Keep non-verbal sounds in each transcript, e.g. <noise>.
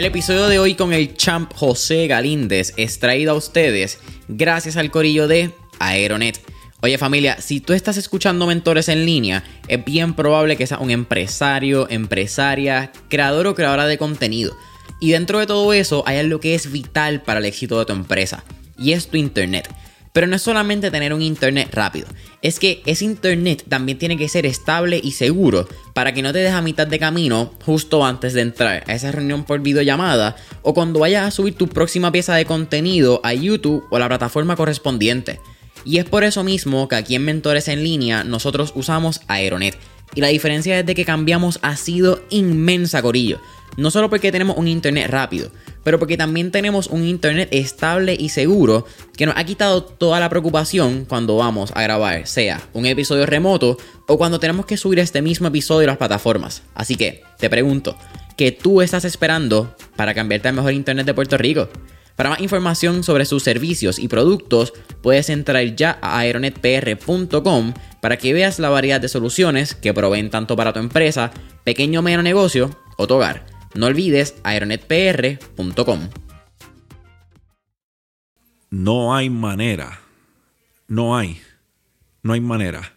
El episodio de hoy con el champ José Galíndez es traído a ustedes gracias al corillo de Aeronet. Oye familia, si tú estás escuchando mentores en línea, es bien probable que seas un empresario, empresaria, creador o creadora de contenido. Y dentro de todo eso hay algo que es vital para el éxito de tu empresa, y es tu internet. Pero no es solamente tener un internet rápido, es que ese internet también tiene que ser estable y seguro para que no te dejes a mitad de camino justo antes de entrar a esa reunión por videollamada o cuando vayas a subir tu próxima pieza de contenido a YouTube o la plataforma correspondiente. Y es por eso mismo que aquí en Mentores en línea nosotros usamos Aeronet. Y la diferencia es de que cambiamos ha sido inmensa, Corillo. No solo porque tenemos un internet rápido, pero porque también tenemos un internet estable y seguro que nos ha quitado toda la preocupación cuando vamos a grabar, sea un episodio remoto o cuando tenemos que subir este mismo episodio a las plataformas. Así que, te pregunto, ¿qué tú estás esperando para cambiarte al mejor internet de Puerto Rico? Para más información sobre sus servicios y productos, puedes entrar ya a aeronetpr.com para que veas la variedad de soluciones que proveen tanto para tu empresa, pequeño o medio negocio o tu hogar. No olvides aeronetpr.com. No hay manera, no hay, no hay manera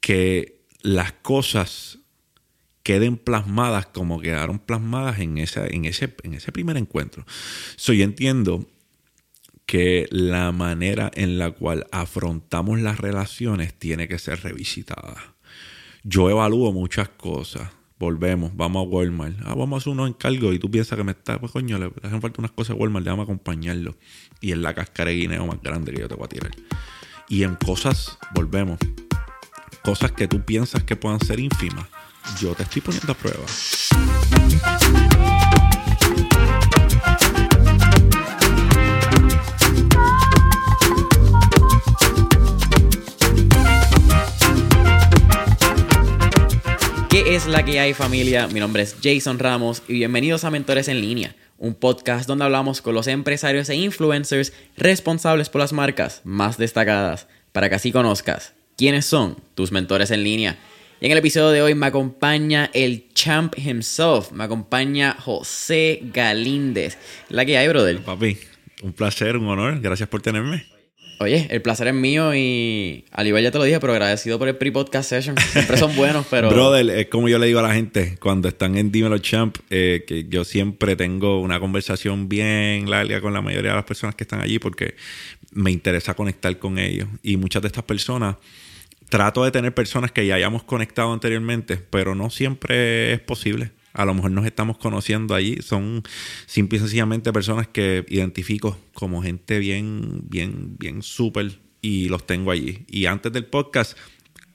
que las cosas queden plasmadas como quedaron plasmadas en, esa, en, ese, en ese primer encuentro. So, yo entiendo que la manera en la cual afrontamos las relaciones tiene que ser revisitada. Yo evalúo muchas cosas volvemos, vamos a Walmart. Ah, vamos a hacer unos encargos y tú piensas que me está, pues coño, le hacen falta unas cosas a Walmart, déjame acompañarlo. Y es la cáscara de guineo más grande que yo te voy a tirar. Y en cosas, volvemos, cosas que tú piensas que puedan ser ínfimas, yo te estoy poniendo a prueba. ¿Qué es la que hay familia? Mi nombre es Jason Ramos y bienvenidos a Mentores en línea, un podcast donde hablamos con los empresarios e influencers responsables por las marcas más destacadas, para que así conozcas quiénes son tus mentores en línea. Y en el episodio de hoy me acompaña el champ himself, me acompaña José Galíndez. La que hay, brother. Papi, un placer, un honor, gracias por tenerme. Oye, el placer es mío y al igual ya te lo dije, pero agradecido por el pre-podcast session. Siempre son buenos, <laughs> pero... Brother, es como yo le digo a la gente cuando están en Dímelo Champ, eh, que yo siempre tengo una conversación bien larga con la mayoría de las personas que están allí porque me interesa conectar con ellos. Y muchas de estas personas, trato de tener personas que ya hayamos conectado anteriormente, pero no siempre es posible a lo mejor nos estamos conociendo allí. Son simple y sencillamente personas que identifico como gente bien, bien, bien súper y los tengo allí. Y antes del podcast,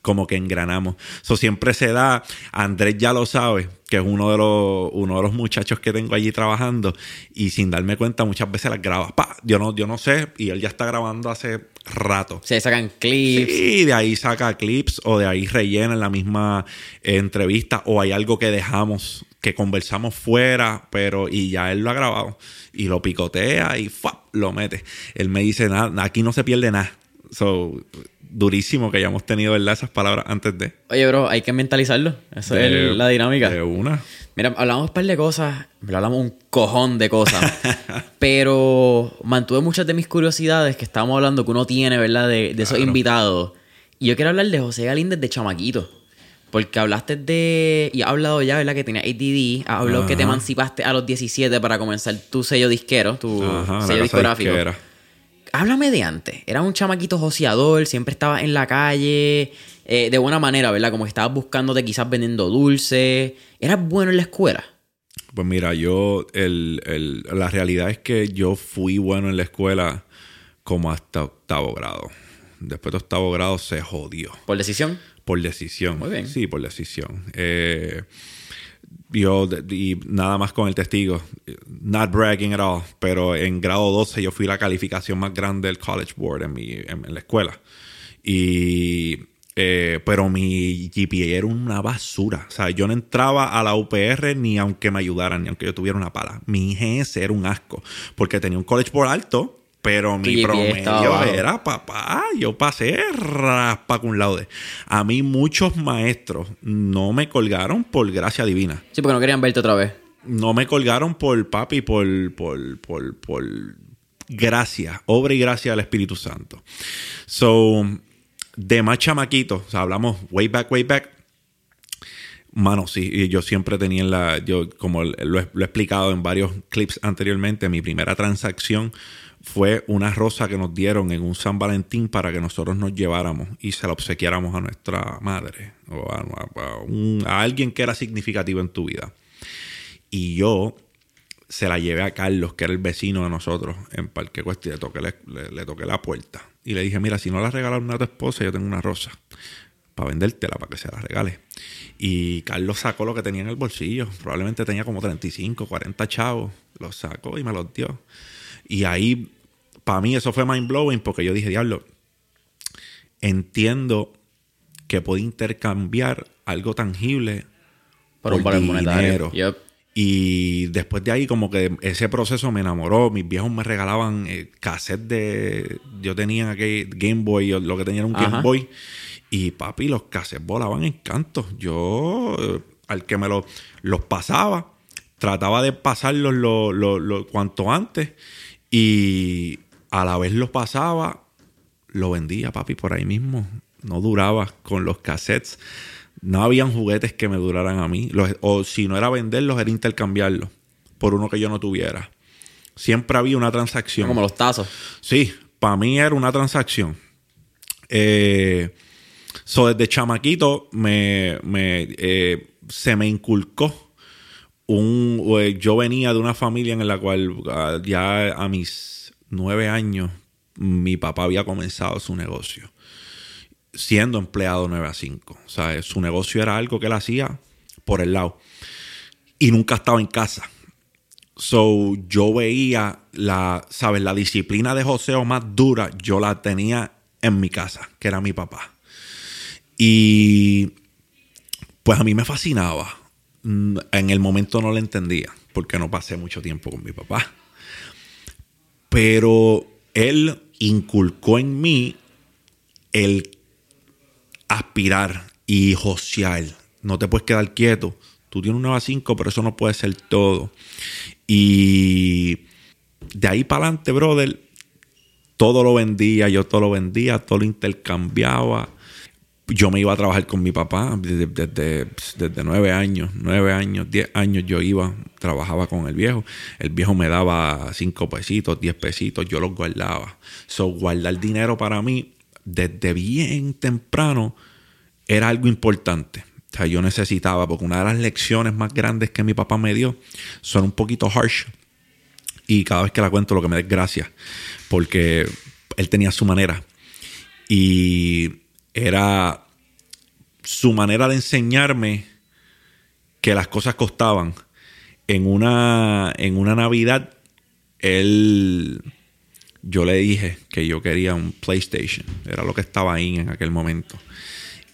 como que engranamos. Eso siempre se da, Andrés ya lo sabe, que es uno de los, uno de los muchachos que tengo allí trabajando, y sin darme cuenta muchas veces las graba. Pa, yo no, yo no sé, y él ya está grabando hace rato. Se sacan clips. Sí, de ahí saca clips, o de ahí rellena en la misma entrevista, o hay algo que dejamos que conversamos fuera, pero y ya él lo ha grabado y lo picotea y lo mete. Él me dice, nada, aquí no se pierde nada. So, durísimo que hayamos tenido ¿verdad? esas palabras antes de. Oye, bro, hay que mentalizarlo. Esa es la dinámica. De una. Mira, hablamos un par de cosas, hablamos un cojón de cosas, <laughs> pero mantuve muchas de mis curiosidades que estábamos hablando que uno tiene, ¿verdad? De, de esos invitados. Y yo quiero hablar de José Galíndez de chamaquito. Porque hablaste de. Y has hablado ya, ¿verdad? Que tenía ADD. Has hablado que te emancipaste a los 17 para comenzar tu sello disquero, tu sello discográfico. Háblame de antes. Era un chamaquito joseador, siempre estaba en la calle. Eh, de buena manera, ¿verdad? Como que estabas buscándote quizás vendiendo dulces. ¿Eras bueno en la escuela? Pues mira, yo. El, la realidad es que yo fui bueno en la escuela como hasta octavo grado. Después de octavo grado se jodió. ¿Por decisión? Por decisión. Muy bien. Sí, por decisión. Eh, yo, y nada más con el testigo, not bragging at all, pero en grado 12 yo fui la calificación más grande del College Board en, mi, en, la escuela. Y, eh, pero mi GPA era una basura. O sea, yo no entraba a la UPR ni aunque me ayudaran, ni aunque yo tuviera una pala. Mi GS era un asco, porque tenía un College Board alto, pero mi promedio era, papá, yo pasé raspa con laude. A mí muchos maestros no me colgaron por gracia divina. Sí, porque no querían verte otra vez. no me colgaron por papi, por, por, por, por gracia, obra y gracia del Espíritu Santo. So, de más chamaquito, o sea, hablamos way back, way back. Mano, sí, yo siempre tenía en la, yo como lo he, explicado en varios clips anteriormente, mi primera transacción fue una rosa que nos dieron en un San Valentín para que nosotros nos lleváramos y se la obsequiáramos a nuestra madre o a alguien que era significativo en tu vida. Y yo se la llevé a Carlos, que era el vecino de nosotros en Parque Cuesta, y le toqué, le, toqué la puerta. Y le dije, mira, si no la regalaron a tu esposa, yo tengo una rosa para vendértela, para que se la regale. Y Carlos sacó lo que tenía en el bolsillo. Probablemente tenía como 35, 40 chavos. Lo sacó y me los dio. Y ahí, para mí, eso fue mind blowing porque yo dije, diablo, entiendo que puedo intercambiar algo tangible por, un valor monetario. Y después de ahí, como que ese proceso me enamoró. Mis viejos me regalaban eh, cassette de. Yo tenía aquel Game Boy, lo que tenía era un Game Boy. Y papi, los cassettes volaban en canto. Yo, eh, al que me los pasaba, trataba de pasarlos lo, cuanto antes. Y a la vez los pasaba, lo vendía, papi, por ahí mismo. No duraba con los cassettes no habían juguetes que me duraran a mí. o si no era venderlos, era intercambiarlos por uno que yo no tuviera. Siempre había una transacción. Como los tazos. Sí, para mí era una transacción. Eh, so, desde chamaquito me, eh, se me inculcó Eh, yo venía de una familia en la cual ah, ya a mis nueve años mi papá había comenzado su negocio siendo empleado 9 a 5. O sea, su negocio era algo que él hacía por el lado. Y nunca estaba en casa. So, yo veía la, ¿sabes? La disciplina de joseo más dura, yo la tenía en mi casa, que era mi papá. Y pues a mí me fascinaba. En el momento no lo entendía, porque no pasé mucho tiempo con mi papá. Pero él inculcó en mí el aspirar y josear. No te puedes quedar quieto. Tú tienes un 9 a 5, pero eso no puede ser todo. Y de ahí para adelante, brother, todo lo vendía, yo todo lo vendía, todo lo intercambiaba. Yo me iba a trabajar con mi papá desde, desde, nueve años, nueve años, diez años yo iba, trabajaba con el viejo. El viejo me daba cinco pesitos, diez pesitos, yo los guardaba. So, guardar dinero para mí desde bien temprano era algo importante. O sea, yo necesitaba, porque una de las lecciones más grandes que mi papá me dio son un poquito harsh. Y cada vez que la cuento, lo que me da gracia, porque él tenía su manera. Y era su manera de enseñarme que las cosas costaban. En una, en una Navidad, él yo le dije que yo quería un PlayStation. Era lo que estaba ahí en aquel momento.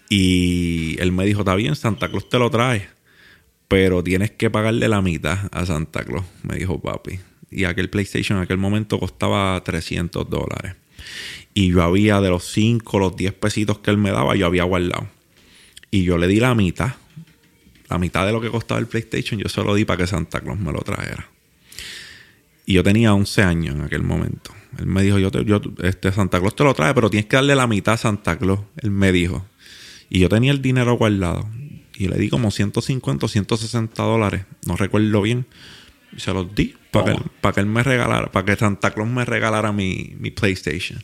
Y él me dijo, está bien, Santa Claus te lo trae. Pero tienes que pagarle la mitad a Santa Claus, me dijo papi. Y aquel PlayStation en aquel momento costaba 300 dólares. Y yo había de los 5, los 10 pesitos que él me daba, yo había guardado. Y yo le di la mitad. La mitad de lo que costaba el PlayStation, yo se lo di para que Santa Claus me lo trajera. Y yo tenía 11 años en aquel momento. Él me dijo, yo, yo este Santa Claus te lo trae, pero tienes que darle la mitad a Santa Claus. Él me dijo. Y yo tenía el dinero guardado. Y le di como 150 o 160 dólares. No recuerdo bien. Y se los di para, que, para que él me regalara, para que Santa Claus me regalara mi, mi PlayStation.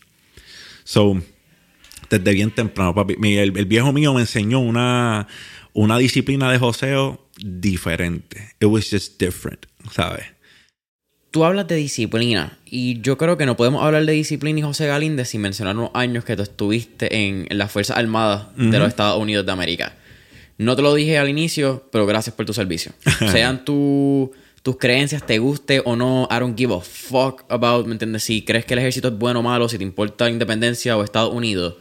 So, desde bien temprano, papi. el, el, viejo mío me enseñó una, una disciplina de joseo diferente. It was just different, ¿sabes? Tú hablas de disciplina y yo creo que no podemos hablar de disciplina y José Galíndez sin mencionar unos años que tú estuviste en, las Fuerzas Armadas de los Estados Unidos de América. No te lo dije al inicio, pero gracias por tu servicio. <laughs> Sean tus creencias, te guste o no, I don't give a fuck about, ¿me entiendes? Si crees que el ejército es bueno o malo, si te importa la independencia o Estados Unidos,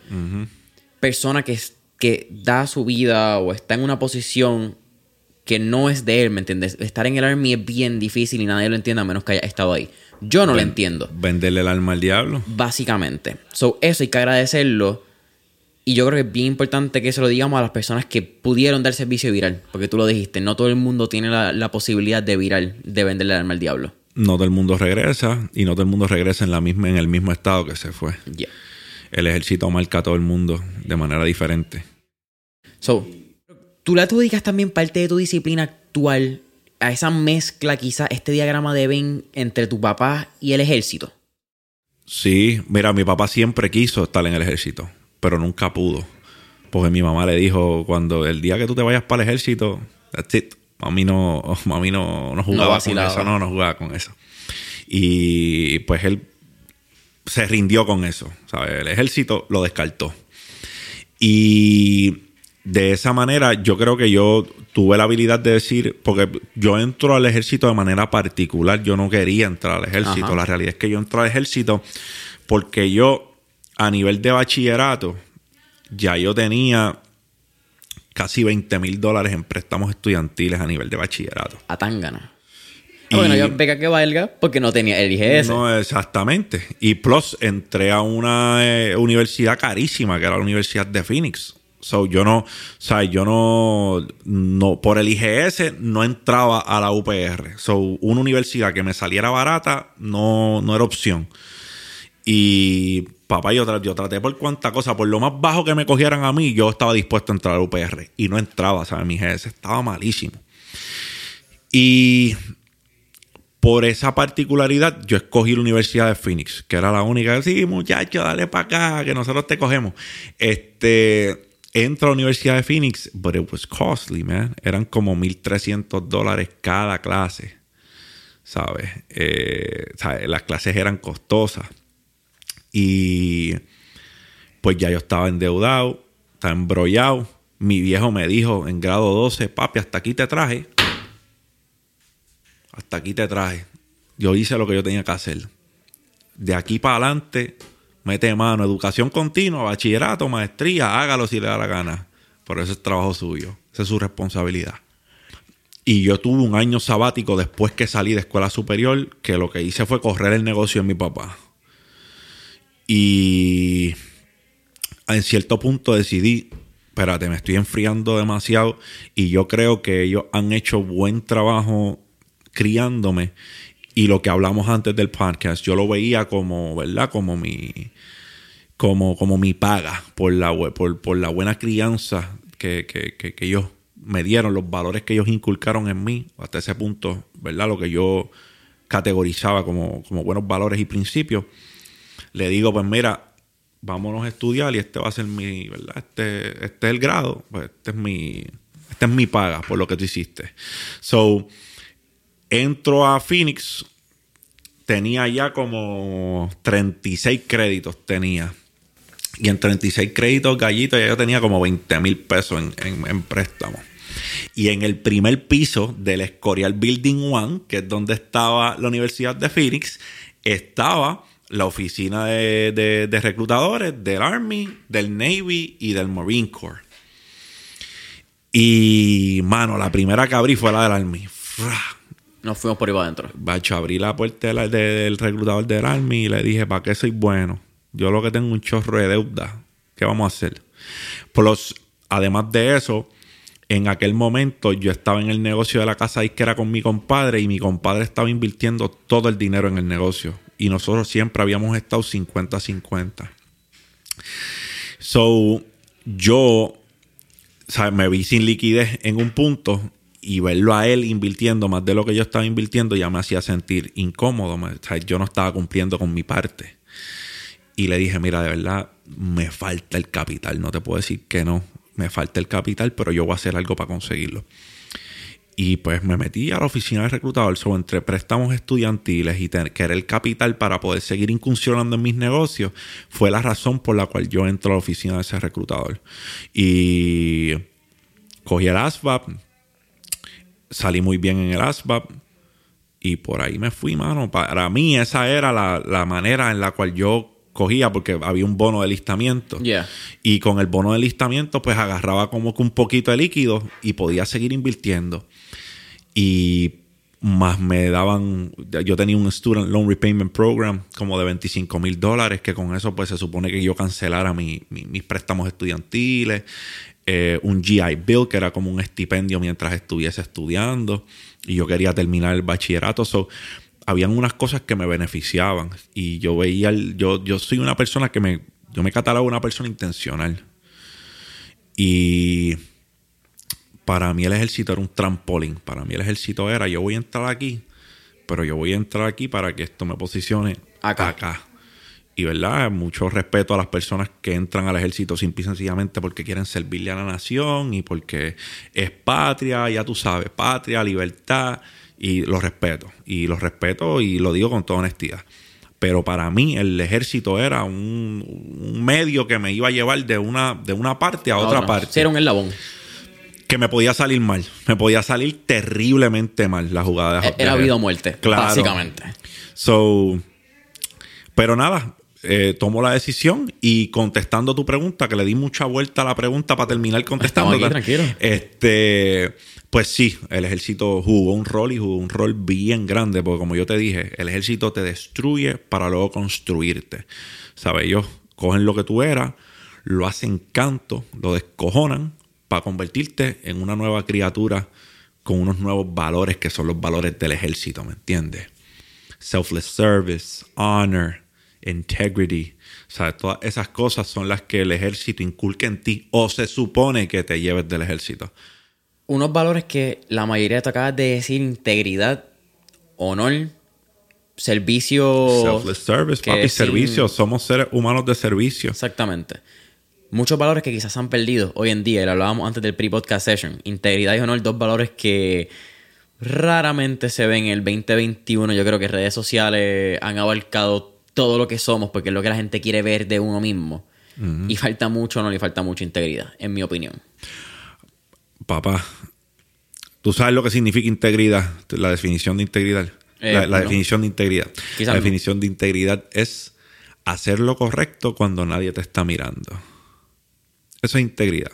persona que, que da su vida o está en una posición que no es de él, ¿me entiendes? Estar en el Army es bien difícil y nadie lo entiende a menos que haya estado ahí. Yo no lo entiendo. Venderle el alma al diablo. Básicamente. So, eso hay que agradecerlo. Y yo creo que es bien importante que se lo digamos a las personas que pudieron dar servicio viral. Porque tú lo dijiste, no todo el mundo tiene la, posibilidad de viral, de venderle el alma al diablo. No todo el mundo regresa y no todo el mundo regresa en, la misma, en el mismo estado que se fue. El ejército marca a todo el mundo de manera diferente. So, tú le adjudicas también parte de tu disciplina actual a esa mezcla, quizás este diagrama de Venn entre tu papá y el ejército. Sí, mira, mi papá siempre quiso estar en el ejército, pero nunca pudo. Porque mi mamá le dijo, cuando el día que tú te vayas para el ejército, that's it. Mami no, <laughs> mami no, no jugaba con eso, no, no jugaba con eso. Y pues él se rindió con eso. ¿sabes? El ejército lo descartó. Y de esa manera yo creo que yo tuve la habilidad de decir, porque yo entro al ejército de manera particular, yo no quería entrar al ejército, la realidad es que yo entro al ejército porque yo a nivel de bachillerato ya yo tenía casi 20 mil dólares en préstamos estudiantiles a nivel de bachillerato. A Tangana. Ah, bueno, yo beca que valga porque no tenía el IGS. No, exactamente. Y plus entré a una eh, universidad carísima, que era la Universidad de Phoenix. So, yo no, o sea, yo no, no, por el IGS no entraba a la UPR. So, una universidad que me saliera barata no, no era opción. Y papá, yo, yo traté por cuánta cosa, por lo más bajo que me cogieran a mí, yo estaba dispuesto a entrar a la UPR. Y no entraba, ¿sabes? Mi IGS estaba malísimo. Y por esa particularidad, yo escogí la Universidad de Phoenix, que era la única. Sí, muchacho, dale para acá, que nosotros te cogemos. Este entro a la Universidad de Phoenix, but it was costly, man. Eran como 1.300 dólares cada clase, ¿sabes? Eh, Las clases eran costosas. Y pues ya yo estaba endeudado, estaba embrollado. Mi viejo me dijo en grado 12, papi, hasta aquí te traje. Hasta aquí te traje. Yo hice lo que yo tenía que hacer. De aquí para adelante, mete mano, educación continua, bachillerato, maestría, hágalo si le da la gana. Pero eso es trabajo suyo, esa es su responsabilidad. Y yo tuve un año sabático después que salí de escuela superior, que lo que hice fue correr el negocio de mi papá. Y en cierto punto decidí, espérate, me estoy enfriando demasiado y yo creo que ellos han hecho buen trabajo criándome y lo que hablamos antes del podcast, yo lo veía como, ¿verdad? Como mi, como, como mi paga por la, por, por la buena crianza que, que, ellos me dieron, los valores que ellos inculcaron en mí, hasta ese punto, ¿verdad? Lo que yo categorizaba como, como buenos valores y principios. Le digo, pues mira, vámonos a estudiar y este va a ser mi, ¿verdad? Este, este es el grado, pues este es mi, esta es mi paga por lo que tú hiciste. So, Entro a Phoenix, tenía ya como 36 créditos, tenía. Y en 36 créditos gallitos ya yo tenía como 20 mil pesos en, en, préstamo. Y en el primer piso del Escorial Building One, que es donde estaba la Universidad de Phoenix, estaba la oficina de, de reclutadores del Army, del Navy y del Marine Corps. Y, mano, la primera que abrí fue la del Army. Nos fuimos por ahí adentro. Bacho, abrí la puerta del, reclutador del Army y le dije, ¿para qué soy bueno? Yo lo que tengo un chorro de deuda. ¿Qué vamos a hacer? Plus, además de eso, en aquel momento yo estaba en el negocio de la casa era con mi compadre y mi compadre estaba invirtiendo todo el dinero en el negocio. Y nosotros siempre habíamos estado 50-50. So, yo me vi sin liquidez en un punto y verlo a él invirtiendo más de lo que yo estaba invirtiendo ya me hacía sentir incómodo. yo no estaba cumpliendo con mi parte. Y le dije, mira, de verdad, me falta el capital. No te puedo decir que no. Me falta el capital, pero yo voy a hacer algo para conseguirlo. Y pues me metí a la oficina de reclutador sobre entre préstamos estudiantiles y tener, querer el capital para poder seguir incursionando en mis negocios. Fue la razón por la cual yo entro a la oficina de ese reclutador. Y cogí el ASVAB, salí muy bien en el ASVAB y por ahí me fui, mano. Para mí esa era la, manera en la cual yo cogía porque había un bono de listamiento. Y con el bono de listamiento pues agarraba como que un poquito de líquido y podía seguir invirtiendo. Y más me daban, yo tenía un Student Loan Repayment Program como de 25 mil dólares, que con eso pues se supone que yo cancelara mis préstamos estudiantiles, eh, un GI Bill, que era como un estipendio mientras estuviese estudiando, y yo quería terminar el bachillerato. So, habían unas cosas que me beneficiaban y yo veía, yo, yo soy una persona que me, yo me catalogo una persona intencional. Y para mí el ejército era un trampolín. Para mí el ejército era, yo voy a entrar aquí, pero yo voy a entrar aquí para que esto me posicione acá. Y verdad, mucho respeto a las personas que entran al ejército simple y sencillamente porque quieren servirle a la nación y porque es patria, ya tú sabes, patria, libertad, y los respeto. Y los respeto y lo digo con toda honestidad. Pero para mí el ejército era un, medio que me iba a llevar de una, de una parte a, otra, parte. Era un eslabón que me podía salir mal. Me podía salir terriblemente mal la jugada de Era vida o muerte, básicamente. So, pero nada, eh, tomo la decisión y contestando tu pregunta, que le di mucha vuelta a la pregunta para terminar contestando. tranquilo. Este, pues sí, el ejército jugó un rol y jugó un rol bien grande, porque como yo te dije, el ejército te destruye para luego construirte. ¿Sabes? Ellos cogen lo que tú eras, lo hacen canto, lo descojonan para convertirte en una nueva criatura con unos nuevos valores que son los valores del ejército, ¿me entiendes? Selfless service, honor, integrity. O sea, todas esas cosas son las que el ejército inculca en ti o se supone que te lleves del ejército. Unos valores que la mayoría te acabas de decir, integridad, honor, servicio. Selfless service, papi, servicio. Somos seres humanos de servicio. Exactamente muchos valores que quizás han perdido hoy en día, y lo hablábamos antes del pre-podcast session. Integridad y honor, dos valores que raramente se ven en el 2021. Yo creo que redes sociales han abarcado todo lo que somos porque es lo que la gente quiere ver de uno mismo. Y falta mucho no le falta mucha integridad, en mi opinión. Papá, ¿tú sabes lo que significa integridad? La definición de integridad. la, eh, definición de integridad. la definición de integridad es hacer lo correcto cuando nadie te está mirando. Eso es integridad.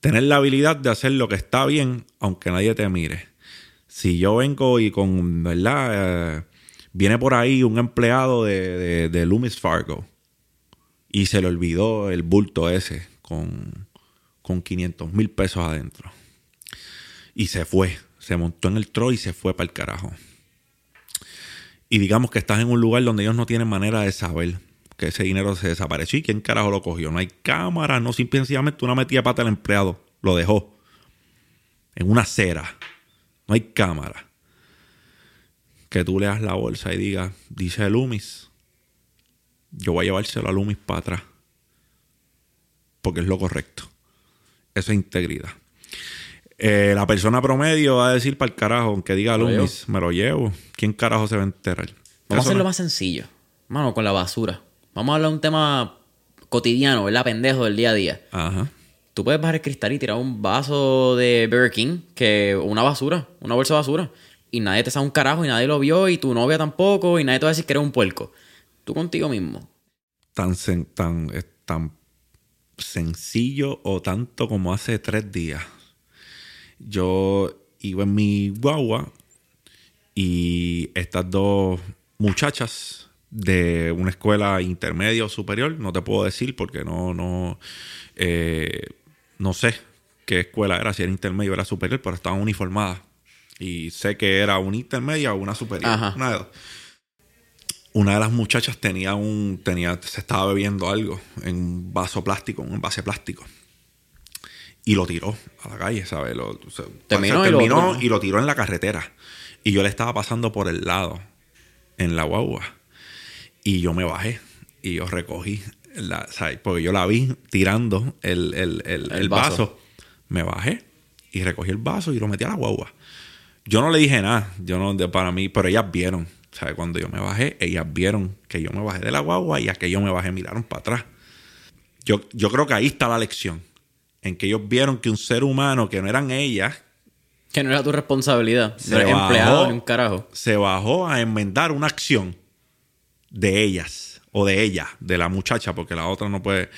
Tener la habilidad de hacer lo que está bien aunque nadie te mire. Si yo vengo y con, ¿verdad? Eh, viene por ahí un empleado de, de, Loomis Fargo y se le olvidó el bulto ese con, con 500 mil pesos adentro. Y se fue, se montó en el tro y se fue para el carajo. Y digamos que estás en un lugar donde ellos no tienen manera de saber que ese dinero se desapareció. ¿Y quién carajo lo cogió? No hay cámara, no simplemente una metida pata al empleado. Lo dejó en una acera. No hay cámara. Que tú leas la bolsa y digas, dice Lumis, yo voy a llevárselo a Lumis para atrás. Porque es lo correcto. Eso es integridad. Eh, la persona promedio va a decir para el carajo, aunque diga Lumis, me lo llevo. ¿Quién carajo se va a enterar? Vamos a hacerlo más sencillo. Mano, con la basura. Vamos a hablar de un tema cotidiano, ¿verdad? Pendejo del día a día. Ajá. Tú puedes bajar el cristal y tirar un vaso de Burger King, que una basura, una bolsa de basura. Y nadie te sabe un carajo y nadie lo vio y tu novia tampoco y nadie te va a decir que eres un puerco. Tú contigo mismo. Tan, tan, tan sencillo o tanto como hace tres días. Yo iba en mi guagua y estas dos muchachas de una escuela intermedia o superior, no te puedo decir porque no, no, eh, no sé qué escuela era, si era intermedio o era superior, pero estaban uniformadas. Y sé que era una intermedia o una superior. Una de, una de las muchachas tenía un, tenía, se estaba bebiendo algo en un vaso plástico, un envase plástico. Y lo tiró a la calle, ¿sabes? Lo, terminó, y, lo, tiró en la carretera. Y yo le estaba pasando por el lado, en la guagua y yo me bajé y yo recogí, la, porque yo la vi tirando el, vaso. Me bajé y recogí el vaso y lo metí a la guagua. Yo no le dije nada, yo no, para mí, pero ellas vieron. ¿sabes? Cuando yo me bajé, ellas vieron que yo me bajé de la guagua y a que yo me bajé miraron para atrás. Yo, yo creo que ahí está la lección. En que ellos vieron que un ser humano que no eran ellas. Que no era tu responsabilidad. Ser empleado ni un carajo. Se bajó a enmendar una acción de ellas o de ella, de la muchacha, porque la otra no puede,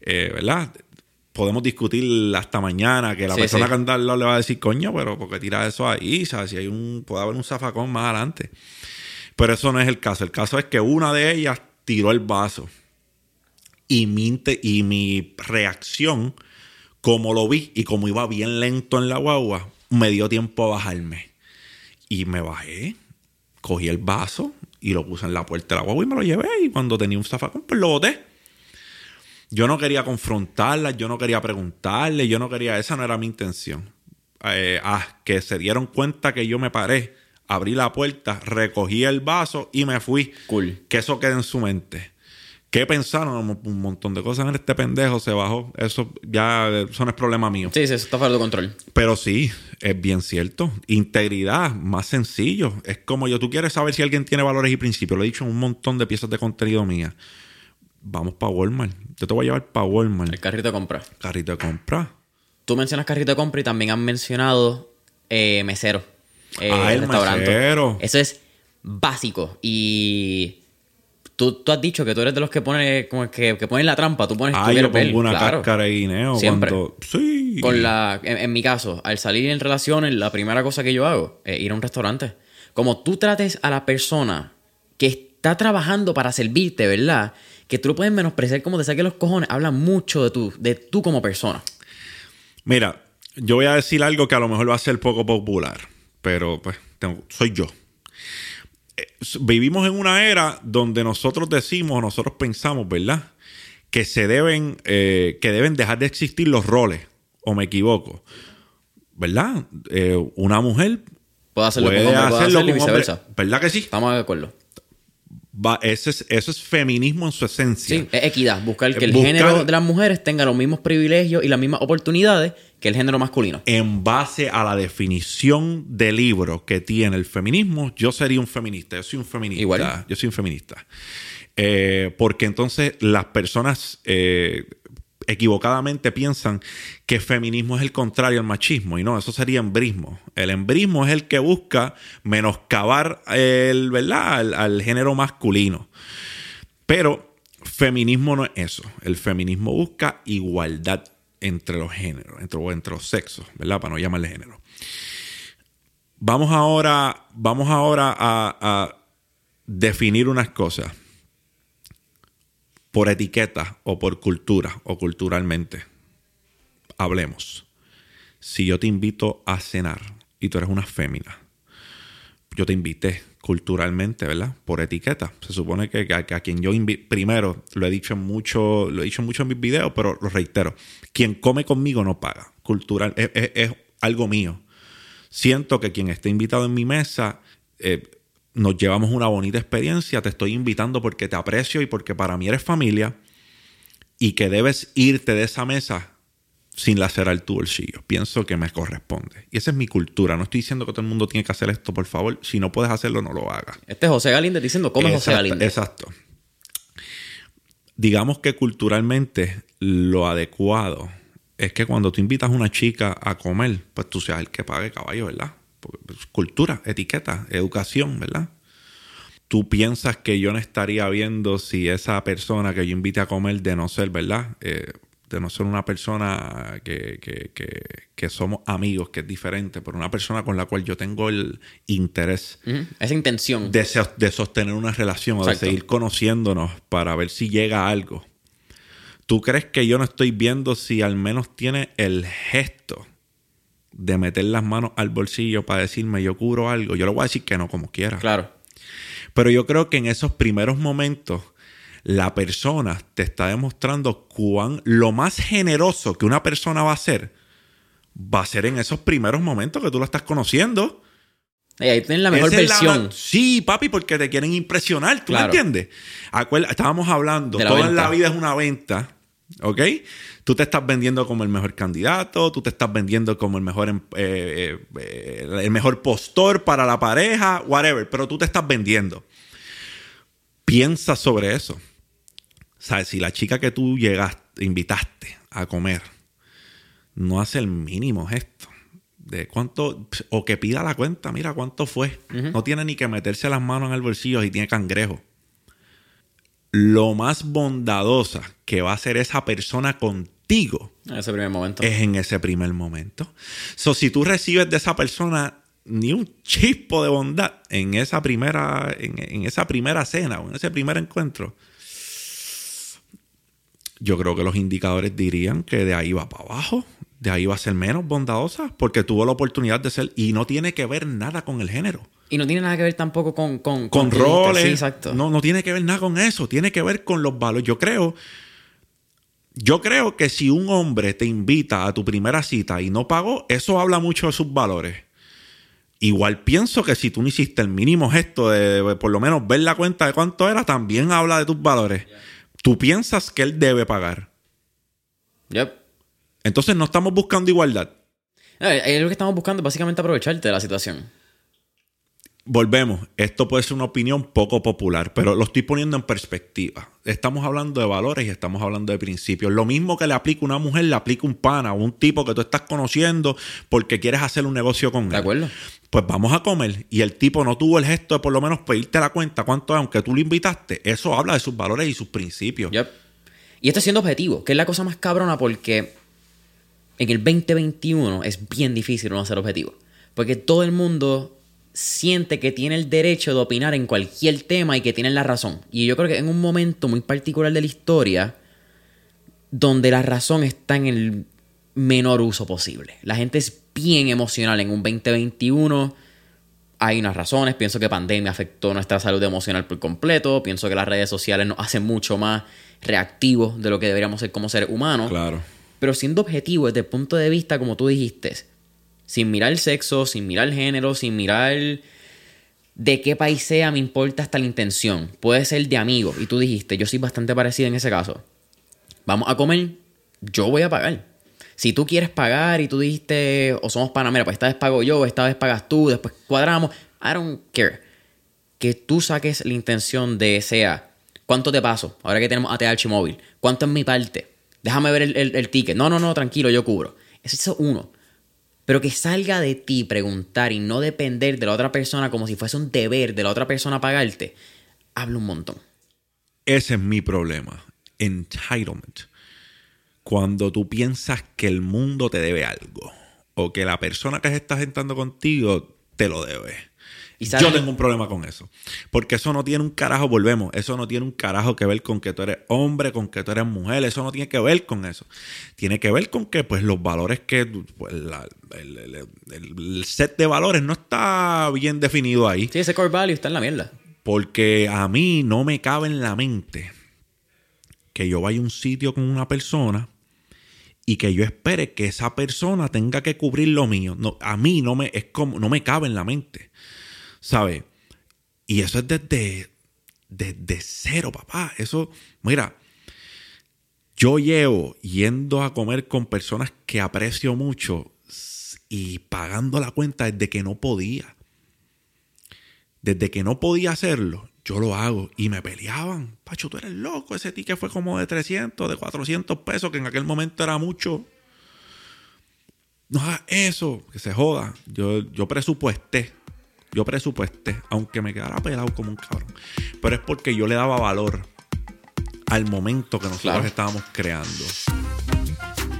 eh, ¿verdad? podemos discutir hasta mañana, que la Sí, persona sí. que anda al lado le va a decir, coño, pero porque tira eso ahí? ¿Sabes? Si hay un, puede haber un zafacón más adelante. Pero eso no es el caso. El caso es que una de ellas tiró el vaso. Y mi, y mi reacción, como lo vi y como iba bien lento en la guagua, me dio tiempo a bajarme. Y me bajé, cogí el vaso y lo puse en la puerta de la guagua y me lo llevé. Y cuando tenía un zafacón, pues lo boté. Yo no quería confrontarla, yo no quería preguntarle, yo no quería, esa no era mi intención. Eh, ah, que se dieron cuenta que yo me paré, abrí la puerta, recogí el vaso y me fui. Cool. Que eso quede en su mente. ¿Qué pensaron? Un montón de cosas en este pendejo, se bajó. Eso ya, eso no es problema mío. Sí, sí, eso está fuera de control. Pero sí, es bien cierto. Integridad, más sencillo. Es como yo, tú quieres saber si alguien tiene valores y principios. Lo he dicho en un montón de piezas de contenido mía. Vamos para Walmart. Yo te voy a llevar para Walmart. El carrito de compra. Carrito de compra. Tú mencionas carrito de compra y también han mencionado eh, mesero. eh, Ah, el restaurante. mesero. Eso es básico. Y tú, tú has dicho que tú eres de los que pone como que, que ponen la trampa. Tú pones tú Ah, yo ver, pongo una claro. cáscara de guineo. Siempre. Cuando... Sí. Con la, en, en mi caso, al salir en relaciones, la primera cosa que yo hago es ir a un restaurante. Como tú trates a la persona que está trabajando para servirte, ¿verdad? Que tú lo puedes menospreciar como te saque los cojones. Habla mucho de tú, de tú como persona. Mira, yo voy a decir algo que a lo mejor va a ser poco popular, pero pues tengo- soy yo. Vivimos en una era donde nosotros decimos, nosotros pensamos, ¿verdad? Que se deben, eh, que deben dejar de existir los roles, o me equivoco, ¿verdad? Eh, una mujer Puedo hacerlo puede hombre, puedo hacerlo hacerlo y hombre, viceversa. ¿verdad que sí? Estamos de acuerdo. Va, ese es, eso es feminismo en su esencia. Sí, es equidad. Buscar que el Buscar- género de las mujeres tenga los mismos privilegios y las mismas oportunidades que el género masculino. en base a la definición de libro que tiene el feminismo, yo sería un feminista. Yo soy un feminista. Igual. Yo soy un feminista. Eh, porque entonces las personas eh, equivocadamente piensan que feminismo es el contrario al machismo. Y no, eso sería embrismo. El embrismo es el que busca menoscabar el, ¿verdad? al, género masculino. Pero feminismo no es eso. El feminismo busca igualdad entre los géneros, entre, entre los sexos, ¿verdad? Para no llamarle género. Vamos ahora, vamos ahora a, a definir unas cosas por etiqueta o por cultura o culturalmente. Hablemos. Si yo te invito a cenar y tú eres una fémina, yo te invité culturalmente, ¿verdad? Por etiqueta. Se supone que, a, a quien yo invi- primero lo he dicho en mucho, lo he dicho en muchos de mis videos, pero lo reitero. Quien come conmigo no paga. Cultural, es algo mío. Siento que quien esté invitado en mi mesa, eh, nos llevamos una bonita experiencia. Te estoy invitando porque te aprecio y porque para mí eres familia. Y que debes irte de esa mesa sin lacerar tu bolsillo. Pienso que me corresponde. Y esa es mi cultura. No estoy diciendo que todo el mundo tiene que hacer esto, por favor. Si no puedes hacerlo, no lo hagas. Este es José Galíndez diciendo, ¿cómo es José Galíndez? Exacto. Digamos que culturalmente lo adecuado es que cuando tú invitas a una chica a comer, pues tú seas el que pague caballo, ¿verdad? Pues, cultura, etiqueta, educación, ¿verdad? Tú piensas que yo no estaría viendo si esa persona que yo invite a comer de no ser, ¿verdad? Eh, de no ser una persona que, que, que, que somos amigos, que es diferente, pero una persona con la cual yo tengo el interés Ujú, Esa intención. de, so- de sostener una relación o de seguir conociéndonos para ver si llega algo. ¿Tú crees que yo no estoy viendo si al menos tiene el gesto de meter las manos al bolsillo para decirme yo cubro algo? Yo le voy a decir que no como quiera. Claro. Pero yo creo que en esos primeros momentos la persona te está demostrando cuán lo más generoso que una persona va a ser va a ser en esos primeros momentos que tú lo estás conociendo. Ey, ahí tienes la mejor Esa es la versión. sí, papi, porque te quieren impresionar. ¿Tú Claro. me entiendes? Estábamos hablando, la venta. la vida es una venta. ¿Ok? Tú te estás vendiendo como el mejor candidato, tú te estás vendiendo como el mejor, em- eh, eh, el mejor postor para la pareja, whatever, pero tú te estás vendiendo. Piensa sobre eso. ¿Sabes? Si la chica que tú llegaste, invitaste a comer, no hace el mínimo gesto de cuánto, o que pida la cuenta, mira cuánto fue. No tiene ni que meterse las manos en el bolsillo y tiene cangrejo. Lo más bondadosa que va a hacer esa persona contigo En ese primer momento. es en ese primer momento. So, si tú recibes de esa persona ni un chispo de bondad en esa primera, en, en esa primera cena o en ese primer encuentro, yo creo que los indicadores dirían que de ahí va para abajo, de ahí va a ser menos bondadosa, porque tuvo la oportunidad de ser, y no tiene que ver nada con el género. Y no tiene nada que ver tampoco con... Con, Con con- roles. Sí, exacto. No, no tiene que ver nada con eso. Tiene que ver con los valores. Yo creo. Yo creo que si un hombre te invita a tu primera cita y no pagó, eso habla mucho de sus valores. Igual pienso que si tú no hiciste el mínimo gesto de, por lo menos ver la cuenta de cuánto era, también habla de tus valores. Tú piensas que él debe pagar. Yep. Entonces no estamos buscando igualdad. No, es lo que estamos buscando, básicamente aprovecharte de la situación. Volvemos, esto puede ser una opinión poco popular, pero lo estoy poniendo en perspectiva. Estamos hablando de valores y estamos hablando de principios. Lo mismo que le aplica una mujer, le aplica un pana o un tipo que tú estás conociendo porque quieres hacer un negocio con él. ¿De acuerdo? Pues vamos a comer y el tipo no tuvo el gesto de por lo menos pedirte la cuenta, cuánto es, aunque tú lo invitaste. Eso habla de sus valores y sus principios. Yep. Y esto siendo objetivo, que es la cosa más cabrona porque en el 2021 es bien difícil no ser objetivo. Porque todo el mundo siente que tiene el derecho de opinar en cualquier tema y que tienen la razón. Y yo creo que en un momento muy particular de la historia, donde la razón está en el menor uso posible. La gente es bien emocional en un 2021. Hay unas razones. Pienso que pandemia afectó nuestra salud emocional por completo. Pienso que las redes sociales nos hacen mucho más reactivos de lo que deberíamos ser como seres humanos. Claro. Pero siendo objetivo desde el punto de vista, como tú dijiste, sin mirar el sexo, sin mirar el género, sin mirar de qué país sea, me importa hasta la intención. Puede ser de amigo. Y tú dijiste, yo soy bastante parecido en ese caso. Vamos a comer, yo voy a pagar. Si tú quieres pagar y tú dijiste, o somos pana, mira, pues esta vez pago yo, esta vez pagas tú, después cuadramos. I don't care. Que tú saques la intención de sea, ¿cuánto te paso? Ahora que tenemos ATH móvil, ¿cuánto es mi parte? Déjame ver el, el- el ticket. No, no, no, tranquilo, yo cubro. Eso es uno. Pero que salga de ti preguntar y no depender de la otra persona como si fuese un deber de la otra persona pagarte, habla un montón. Ese es mi problema. Entitlement. Cuando tú piensas que el mundo te debe algo o que la persona que se está sentando contigo te lo debe. Y Yo tengo un problema con eso. Porque eso no tiene un carajo, volvemos, eso no tiene un carajo que ver con que tú eres hombre, con que tú eres mujer, eso no tiene que ver con eso. Tiene que ver con que pues los valores que, pues, la- el, el- el- el set de valores no está bien definido ahí. Sí, ese core value está en la mierda. Porque a mí no me cabe en la mente que yo vaya a un sitio con una persona y que yo espere que esa persona tenga que cubrir lo mío. No, a mí no me, es como, no me cabe en la mente. ¿Sabes? Y eso es desde, desde cero, papá. Eso, mira, yo llevo yendo a comer con personas que aprecio mucho y pagando la cuenta desde que no podía. Desde que no podía hacerlo, yo lo hago. Y me peleaban. Pacho, tú eres loco. Ese ticket fue como de 300, de 400 pesos, que en aquel momento era mucho. No hagas eso, que se joda. Yo, yo presupuesté. Yo presupuesté, aunque me quedara pelado como un cabrón. Pero es porque yo le daba valor al momento que nosotros Claro. estábamos creando.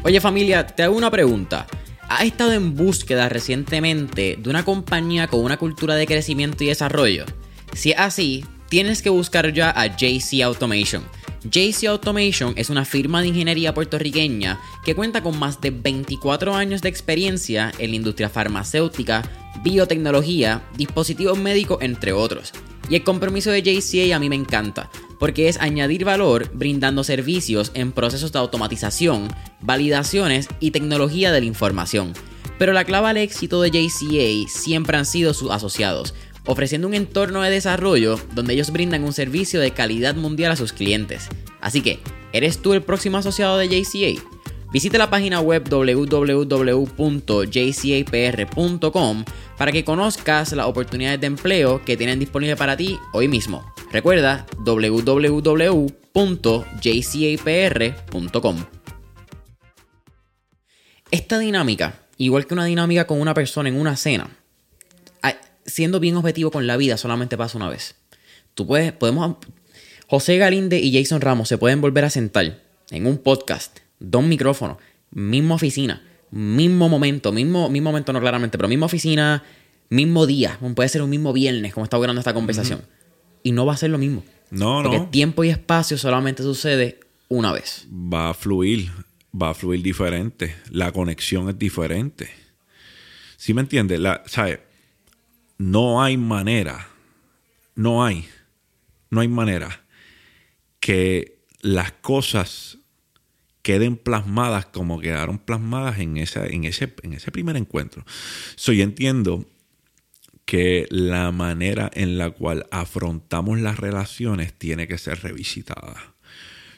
Oye familia, te hago una pregunta. ¿Has estado en búsqueda recientemente de una compañía con una cultura de crecimiento y desarrollo? Si es así, tienes que buscar ya a JC Automation. JC Automation es una firma de ingeniería puertorriqueña que cuenta con más de 24 años de experiencia en la industria farmacéutica, biotecnología, dispositivos médicos, entre otros. Y el compromiso de JCA a mí me encanta, porque es añadir valor brindando servicios en procesos de automatización, validaciones y tecnología de la información. Pero la clave al éxito de JCA siempre han sido sus asociados, ofreciendo un entorno de desarrollo donde ellos brindan un servicio de calidad mundial a sus clientes. Así que, ¿eres tú el próximo asociado de JCA? Visita la página web www.jcapr.com para que conozcas las oportunidades de empleo que tienen disponible para ti hoy mismo. Recuerda www.jcapr.com. Esta dinámica, igual que una dinámica con una persona en una cena, siendo bien objetivo con la vida, solamente pasa una vez. Tú puedes, podemos, José Galinde y Jason Ramos se pueden volver a sentar en un podcast, dos micrófonos, misma oficina, mismo momento, mismo, mismo momento, no claramente, pero misma oficina, mismo día, puede ser un mismo viernes, como está grabando esta conversación. Y no va a ser lo mismo. No, Porque no. tiempo y espacio solamente sucede una vez. Va a fluir, va a fluir diferente. La conexión es diferente. ¿Sí me entiendes? La, ¿Sabes? No hay manera, no hay, no hay manera que las cosas queden plasmadas como quedaron plasmadas en, esa, en, ese, en ese primer encuentro. So, yo entiendo que la manera en la cual afrontamos las relaciones tiene que ser revisitada.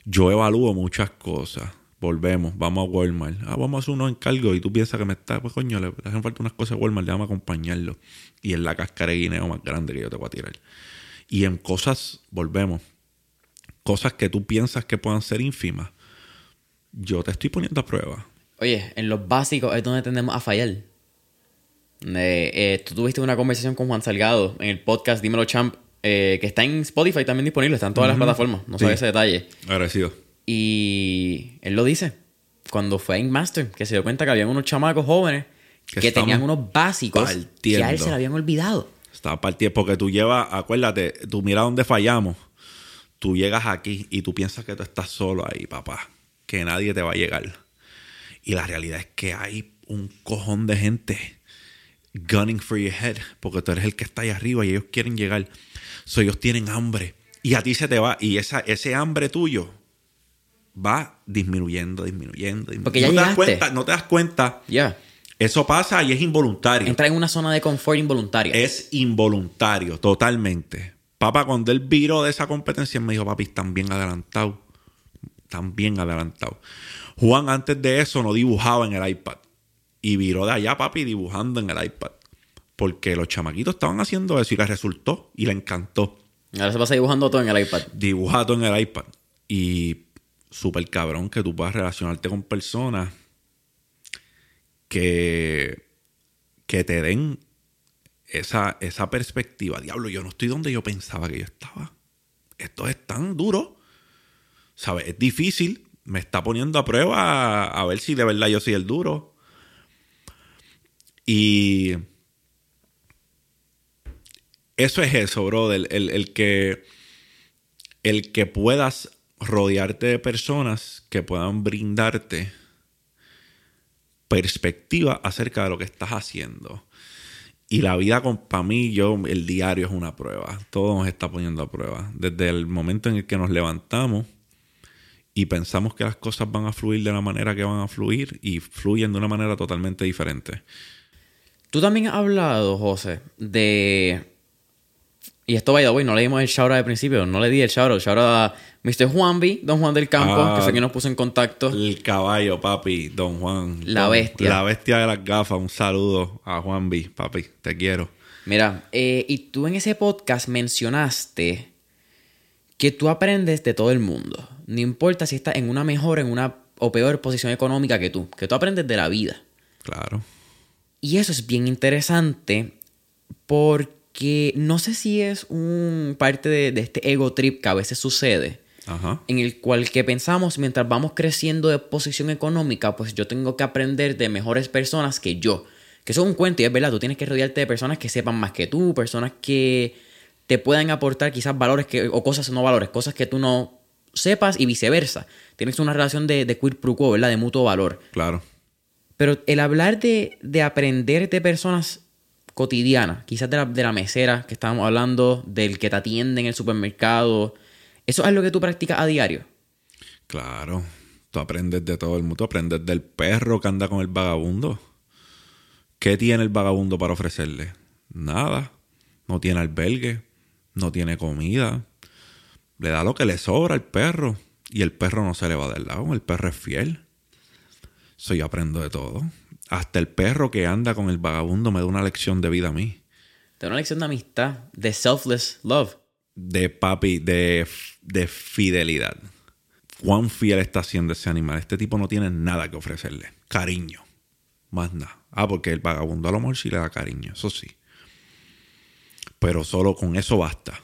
Yo evalúo muchas cosas. Volvemos, vamos a Walmart. Ah, vamos a hacer unos encargos y tú piensas que me está, pues coño, le hacen falta unas cosas a Walmart, déjame acompañarlo. Y es la cáscara de guineo más grande que yo te voy a tirar. Y en cosas, volvemos, cosas que tú piensas que puedan ser ínfimas, yo te estoy poniendo a prueba. Oye, en los básicos es donde tendemos a fallar. Eh, eh, tú tuviste una conversación con Juan Salgado en el podcast Dímelo Champ, eh, que está en Spotify también disponible, está en todas las plataformas, no Sí. ese detalle. Agradecido. Y él lo dice, cuando fue en Master, que se dio cuenta que habían unos chamacos jóvenes Que tenían unos básicos que a él partiendo. se le habían olvidado. Está partido porque tú llevas, acuérdate, tú mira dónde fallamos. Tú llegas aquí y tú piensas que tú estás solo ahí, papá. Que nadie te va a llegar. Y la realidad es que hay un cojón de gente gunning for your head. Porque tú eres el que está ahí arriba y ellos quieren llegar. So, ellos tienen hambre. Y a ti se te va. Y esa, ese hambre tuyo va disminuyendo, disminuyendo. disminuyendo. Porque ya no te das cuenta, no te das cuenta. Ya. Eso pasa y es involuntario. Entra en una zona de confort involuntaria. Es involuntario, totalmente. Papá, cuando él viró de esa competencia, me dijo, papi, están bien adelantados. Están bien adelantados. Juan antes de eso no dibujaba en el iPad. Y viró de allá, papi, dibujando en el iPad. Porque los chamaquitos estaban haciendo eso y le resultó y le encantó. Ahora se pasa dibujando todo en el iPad. Dibuja todo en el iPad. Y súper cabrón que tú puedas relacionarte con personas que, que te den esa, esa perspectiva. Diablo, yo no estoy donde yo pensaba que yo estaba. Esto es tan duro. ¿Sabes? Es difícil. Me está poniendo a prueba a, ver si de verdad yo soy el duro. Y eso es eso, brother. El, el que, el que puedas rodearte de personas que puedan brindarte perspectiva acerca de lo que estás haciendo. Y la vida, para mí, yo, el diario es una prueba. Todo nos está poniendo a prueba. Desde el momento en el que nos levantamos y pensamos que las cosas van a fluir de la manera que van a fluir y fluyen de una manera totalmente diferente. Tú también has hablado, José, de. Y esto, by the way, no le dimos el shout al principio, no le di el shout out. Shout a Mr. Juanvi, Don Juan del Campo, Ah. que fue quien nos puso en contacto. El caballo, papi, don Juan. La Don- bestia. La bestia de las gafas. Un saludo a Juan B, papi. Te quiero. Mira, eh, y tú en ese podcast mencionaste que tú aprendes de todo el mundo. No importa si estás en una mejor, en una o peor posición económica que tú. Que tú aprendes de la vida. Claro. Y eso es bien interesante porque no sé si es un parte de, de este ego trip que a veces sucede, Ajá. en el cual que pensamos mientras vamos creciendo de posición económica, pues yo tengo que aprender de mejores personas que yo. Que eso es un cuento y es verdad, tú tienes que rodearte de personas que sepan más que tú, personas que te puedan aportar quizás valores que, o cosas no valores, cosas que tú no sepas y viceversa. Tienes una relación de, de quid pro quo, ¿verdad? De mutuo valor. Claro. Pero el hablar de, de aprender de personas cotidianas, quizás de la, de la mesera que estábamos hablando, del que te atiende en el supermercado, eso es algo que tú practicas a diario. Claro. Tú aprendes de todo el mundo. Aprendes del perro que anda con el vagabundo. ¿Qué tiene el vagabundo para ofrecerle? Nada. No tiene albergue. No tiene comida. Le da lo que le sobra al perro. Y el perro no se le va del lado. El perro es fiel. So, yo aprendo de todo. Hasta el perro que anda con el vagabundo me da una lección de vida a mí. Te da una lección de amistad, de selfless love. De papi, de, de fidelidad. Cuán fiel está siendo ese animal. Este tipo no tiene nada que ofrecerle. Cariño. Más nada. Ah, porque el vagabundo a lo mejor sí le da cariño. Eso sí. Pero solo con eso basta.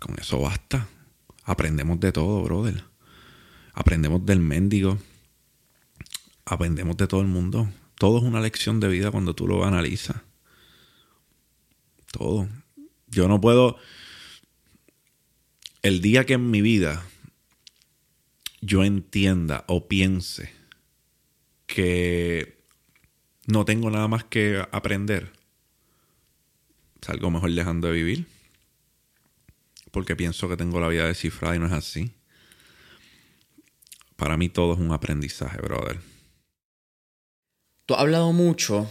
Con eso basta. Aprendemos de todo, brother. Aprendemos del mendigo. aprendemos de todo el mundo. Todo es una lección de vida cuando tú lo analizas. Todo. Yo no puedo. El día que en mi vida yo entienda o piense que no tengo nada más que aprender, salgo mejor dejando de vivir. Porque pienso que tengo la vida descifrada y no es así. Para mí todo es un aprendizaje, brother. Tú has hablado mucho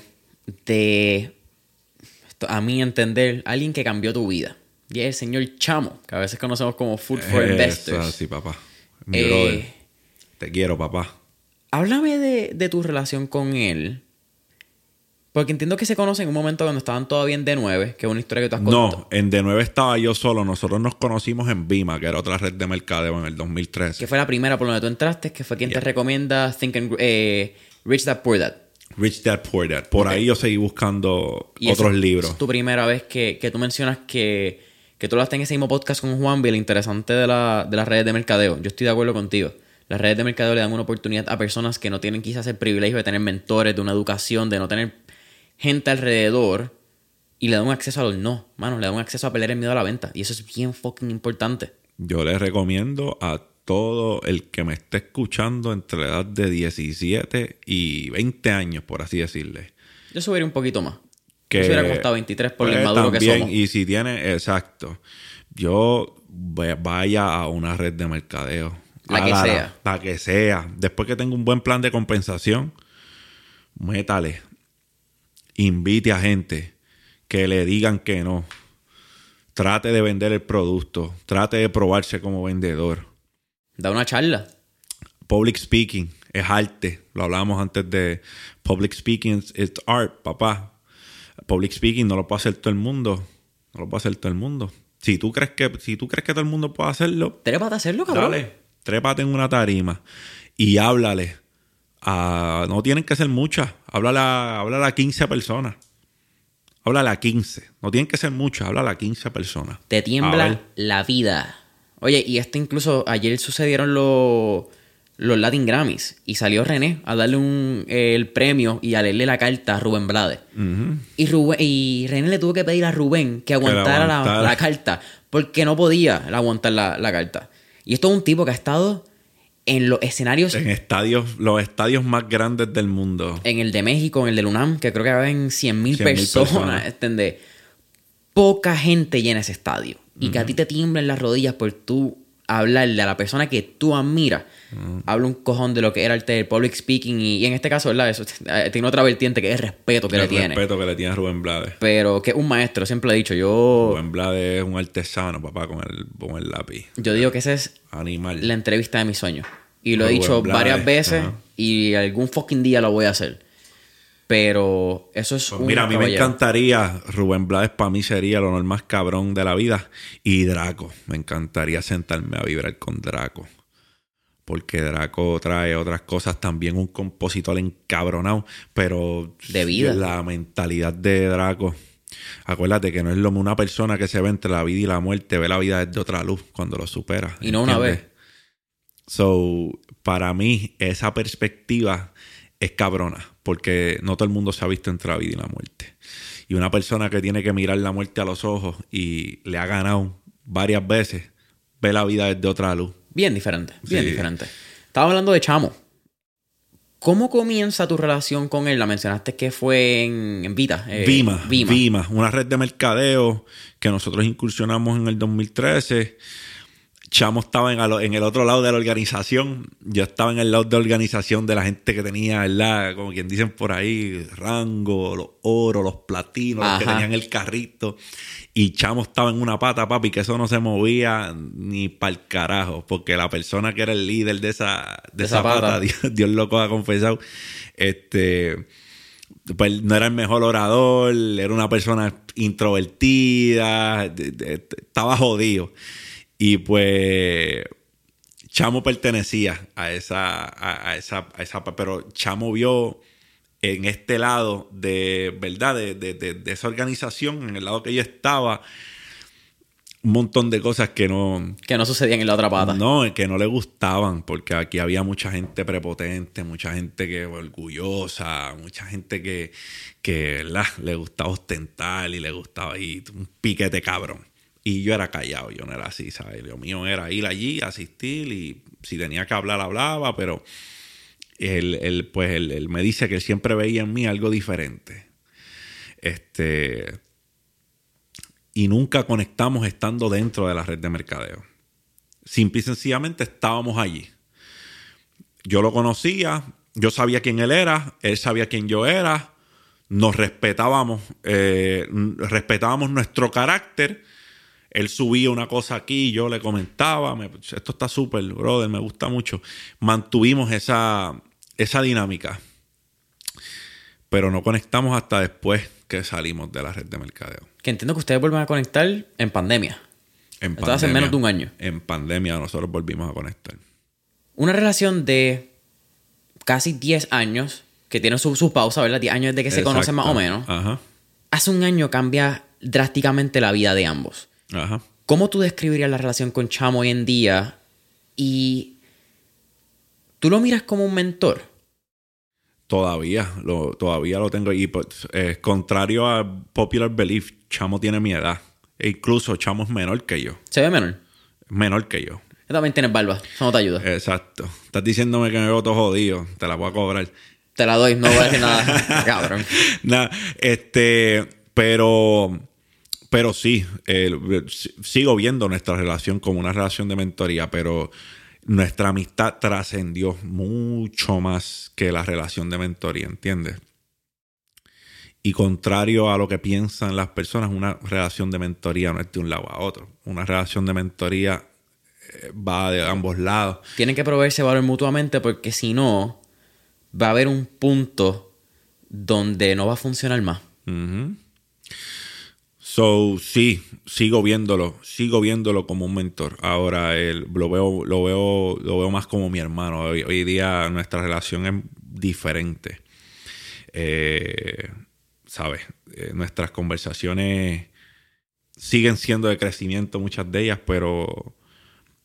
de, a mi entender, alguien que cambió tu vida. Y es el señor Chamo, que a veces conocemos como Food for Investors. Sí, papá. Mi eh, brother. Te quiero, papá. Háblame de, de tu relación con él. Porque entiendo que se conocen en un momento cuando estaban todavía en D9, que es una historia que tú has contado. No, en D9 estaba yo solo. Nosotros nos conocimos en Vima, que era otra red de mercadeo en el 2013. Que fue la primera por donde tú entraste, que fue quien te recomienda Think and, eh, Rich Dad Poor Dad. Rich Dad Poor Dad. Por ahí yo seguí buscando otros libros. Es tu primera vez que, que tú mencionas que, que tú hablaste en ese mismo podcast con Juan Bill, interesante de, la, de las redes de mercadeo. Yo estoy de acuerdo contigo. Las redes de mercadeo le dan una oportunidad a personas que no tienen quizás el privilegio de tener mentores, de una educación, de no tener gente alrededor y le da un acceso a los no, mano, le da un acceso a pelear el miedo a la venta. Y eso es bien fucking importante. Yo le recomiendo a todo el que me esté escuchando entre la edad de 17 y 20 años, por así decirle. Yo subiría un poquito más. Que Yo hubiera costado 23 por el pues, inmaduro que somos. Y si tiene, exacto. Yo vaya a una red de mercadeo. La que sea. La que sea. Después que tenga un buen plan de compensación, métale invite a gente que le digan que no. Trate de vender el producto. Trate de probarse como vendedor. Da una charla. Public speaking es arte. Lo hablábamos antes de public speaking es art, papá. Public speaking no lo puede hacer todo el mundo. No lo puede hacer todo el mundo. Si tú crees que, si tú crees que todo el mundo puede hacerlo, trépate a hacerlo, cabrón. Dale, trépate en una tarima y háblale no tienen que ser muchas. Háblale a, a 15 personas. Háblale a 15. No tienen que ser muchas. Háblale a 15 personas. Te tiembla la vida. Oye, y esto incluso ayer sucedieron los, los Latin Grammys y salió René a darle un, el premio y a leerle la carta a Rubén Blades. y, y René le tuvo que pedir a Rubén que aguantara, la, carta porque no podía aguantar la, la carta. Y esto es un tipo que ha estado en los escenarios. En estadios, los estadios más grandes del mundo. En el de México, en el de UNAM, que creo que habían 100.000 mil personas. personas. Poca gente llena ese estadio. Y que a ti te tiemblen las rodillas por tú hablarle a la persona que tú admiras. Habla un cojón de lo que era el public speaking. Y, en este caso, ¿verdad? Eso <laughs> eh, tiene otra vertiente que es el respeto que le tiene. El respeto que le tiene a Rubén Blades. Pero que es un maestro, siempre he dicho. Yo. Rubén Blades es un artesano, papá, con el, con el lápiz. Yo digo que esa es Animal. la entrevista de mis sueños. Y lo he dicho varias veces y algún fucking día lo voy a hacer. Pero eso es pues Mira, a mí me encantaría, Rubén Blades para mí sería lo más cabrón de la vida. Y Draco, me encantaría sentarme a vibrar con Draco. Porque Draco trae otras cosas, también un compositor encabronado, pero de vida. La mentalidad de Draco. Acuérdate que no es lo una persona que se ve entre la vida y la muerte, ve la vida desde otra luz cuando lo supera. Y no una vez. So, para mí, esa perspectiva es cabrona, porque no todo el mundo se ha visto entre la vida y la muerte. Y una persona que tiene que mirar la muerte a los ojos y le ha ganado varias veces, ve la vida desde otra luz. Bien diferente, bien diferente. Estaba hablando de Chamo. ¿Cómo comienza tu relación con él? La mencionaste que fue en, Vita. Eh, Vima, Vima. Vima, una red de mercadeo que nosotros incursionamos en el 2013 Chamo estaba en, el otro lado de la organización. Yo estaba en el lado de organización de la gente que tenía, ¿verdad? Como quien dicen por ahí, rango, los oros, los platinos, los que tenían el carrito. Y Chamo estaba en una pata, papi, que eso no se movía ni para el carajo. Porque la persona que era el líder de esa, de, esa, pata, <laughs> Dios, loco ha confesado, este pues no era el mejor orador, era una persona introvertida, estaba jodido. Y pues Chamo pertenecía a esa, a, esa, a esa, pero Chamo vio en este lado de, ¿verdad? De, de, esa organización, en el lado que yo estaba, un montón de cosas que no... Que no sucedían en la otra pata. No, que no le gustaban, porque aquí había mucha gente prepotente, mucha gente que orgullosa, mucha gente que, que le gustaba ostentar y le gustaba ir un piquete cabrón. Y yo era callado, yo no era así, ¿sabes? Lo mío era ir allí, asistir y si tenía que hablar, hablaba, pero él, pues él, me dice que él siempre veía en mí algo diferente. Este. Y nunca conectamos estando dentro de la red de mercadeo. Simple y sencillamente estábamos allí. Yo lo conocía, yo sabía quién él era, él sabía quién yo era, nos respetábamos, eh, respetábamos nuestro carácter. Él subía una cosa aquí, yo le comentaba, esto está súper, brother, me gusta mucho. Mantuvimos esa, esa dinámica. Pero no conectamos hasta después que salimos de la red de mercadeo. Que entiendo que ustedes vuelven a conectar en pandemia. En pandemia. hace menos de un año. En pandemia nosotros volvimos a conectar. Una relación de casi 10 años, que tiene su, su pausa, ¿verdad? 10 años de que se conocen más o menos. Ajá. Hace un año cambia drásticamente la vida de ambos. Ajá. ¿Cómo tú describirías la relación con Chamo hoy en día? Y tú lo miras como un mentor. Todavía, lo, todavía lo tengo. Y pues, contrario a popular belief, Chamo tiene mi edad. E incluso Chamo es menor que yo. ¿Se ve menor? Menor que yo. Tú también tienes barba. Eso no te ayuda. Exacto. Estás diciéndome que me veo todo jodido. Te la voy a cobrar. Te la doy. No voy a decir nada. <laughs> Cabrón. <laughs> Nada. Este... Pero... Pero sí, sigo viendo nuestra relación como una relación de mentoría, pero nuestra amistad trascendió mucho más que la relación de mentoría, ¿entiendes? Y contrario a lo que piensan las personas, una relación de mentoría no es de un lado a otro. Una relación de mentoría eh, va de ambos lados. Tienen que proveerse valor mutuamente porque si no, va a haber un punto donde no va a funcionar más. So, sí, sigo viéndolo, sigo viéndolo como un mentor. Ahora él, lo veo, lo veo, lo veo más como mi hermano. Hoy, día nuestra relación es diferente. Eh, ¿Sabes? Eh, nuestras conversaciones siguen siendo de crecimiento, muchas de ellas, pero,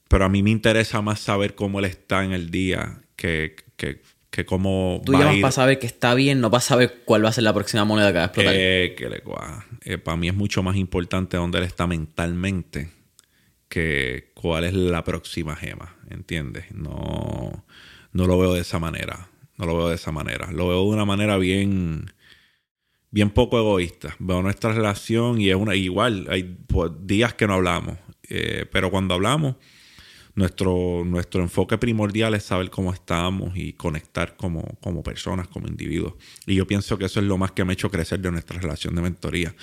pero a mí me interesa más saber cómo él está en el día que, que que como Tú llamas para saber que está bien, no para saber cuál va a ser la próxima moneda que va a explotar. Eh, que le, eh, para mí es mucho más importante dónde él está mentalmente que cuál es la próxima gema, ¿entiendes? No, no lo veo de esa manera. No lo veo de esa manera. Lo veo de una manera bien, bien poco egoísta. Veo nuestra relación y es una igual. Hay pues, días que no hablamos, eh, pero cuando hablamos nuestro, nuestro enfoque primordial es saber cómo estamos y conectar como, como personas, como individuos. Y yo pienso que eso es lo más que me ha hecho crecer de nuestra relación de mentoría,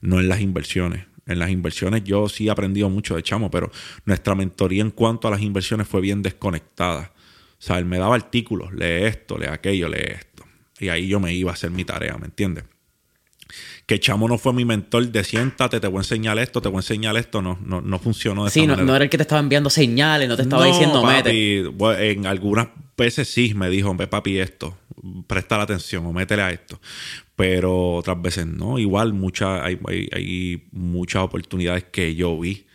no en las inversiones. En las inversiones yo sí he aprendido mucho de chamo, pero nuestra mentoría en cuanto a las inversiones fue bien desconectada. O sea, él me daba artículos, lee esto, lee aquello, lee esto. Y ahí yo me iba a hacer mi tarea, ¿me entiendes? Que Chamo no fue mi mentor de siéntate, te voy a enseñar esto, te voy a enseñar esto, no, no, no funcionó de sí, no, no, era el que te estaba enviando señales, no te estaba diciendo papi, en algunas veces sí me dijo, ve papi esto, presta la atención o métele a esto. Pero otras veces no. Igual mucha, hay, hay, muchas oportunidades que yo vi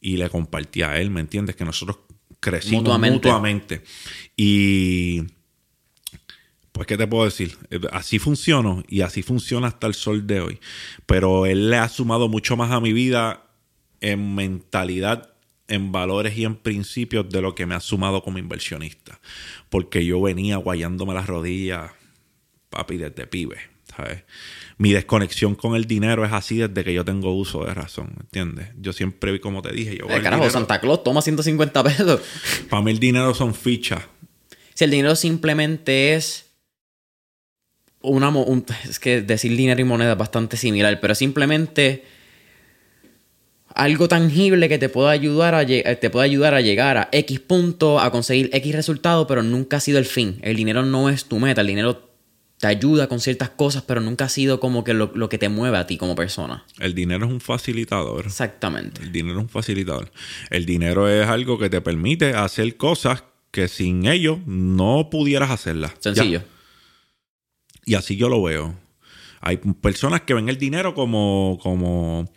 y le compartí a él, ¿me entiendes? Que nosotros crecimos mutuamente. Y pues, ¿qué te puedo decir? Eh, así funcionó y así funciona hasta el sol de hoy. Pero él le ha sumado mucho más a mi vida en mentalidad, en valores y en principios de lo que me ha sumado como inversionista. Porque yo venía guayándome las rodillas, papi, desde pibe, ¿sabes? Mi desconexión con el dinero es así desde que yo tengo uso de razón, ¿entiendes? Yo siempre, como te dije, yo... Eh, carajo, Santa Claus toma 150 pesos. Para mí el dinero son fichas. Si el dinero simplemente es una, es que decir dinero y moneda es bastante similar, pero simplemente algo tangible que te pueda ayudar a, te pueda ayudar a llegar a X punto, a conseguir X resultado, pero nunca ha sido el fin. El dinero no es tu meta, el dinero te ayuda con ciertas cosas, pero nunca ha sido como que lo, lo, que te mueve a ti como persona. El dinero es un facilitador. Exactamente. El dinero es un facilitador. El dinero es algo que te permite hacer cosas que sin ello no pudieras hacerlas. Sencillo. Y así yo lo veo. Hay personas que ven el dinero como, como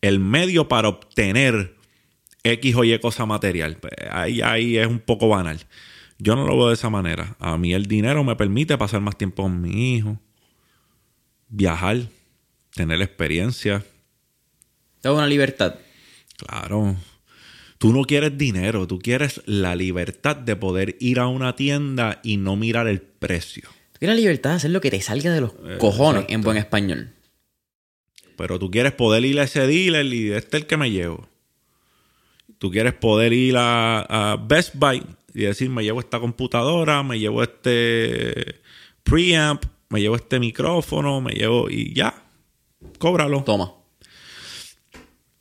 el medio para obtener X o Y cosa material. Ahí, ahí es un poco banal. Yo no lo veo de esa manera. A mí el dinero me permite pasar más tiempo con mi hijo, viajar, tener experiencia. Es una libertad. Claro. Tú no quieres dinero, tú quieres la libertad de poder ir a una tienda y no mirar el precio. Tú quieres la libertad de hacer lo que te salga de los cojones en buen español. Pero tú quieres poder ir a ese dealer y este es el que me llevo. Tú quieres poder ir a, a Best Buy y decir, me llevo esta computadora, me llevo este preamp, me llevo este micrófono, me llevo y ya, cóbralo. Toma.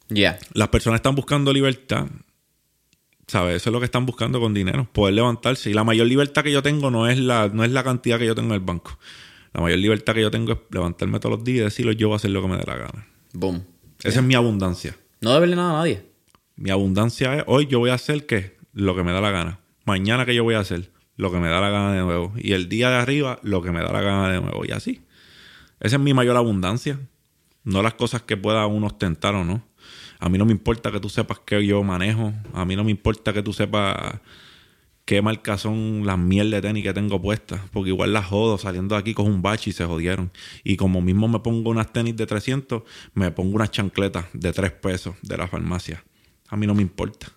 Ya. Las personas están buscando libertad. ¿Sabes? Eso es lo que están buscando con dinero, poder levantarse. Y la mayor libertad que yo tengo no es la, no es la cantidad que yo tengo en el banco. La mayor libertad que yo tengo es levantarme todos los días y decirlo, yo voy a hacer lo que me dé la gana. Boom. Esa es mi abundancia. No deberle nada a nadie. Mi abundancia es, hoy yo voy a hacer qué? Lo que me da la gana. Mañana que yo voy a hacer lo que me da la gana de nuevo. Y el día de arriba lo que me da la gana de nuevo. Y así. Esa es mi mayor abundancia. No las cosas que pueda uno ostentar o no. A mí no me importa que tú sepas que yo manejo. A mí no me importa que tú sepas qué marcas son las mierdas de tenis que tengo puestas. Porque igual las jodo saliendo de aquí con un bache y se jodieron. Y como mismo me pongo unas tenis de 300, me pongo unas chancletas de 3 pesos de la farmacia. A mí no me importa.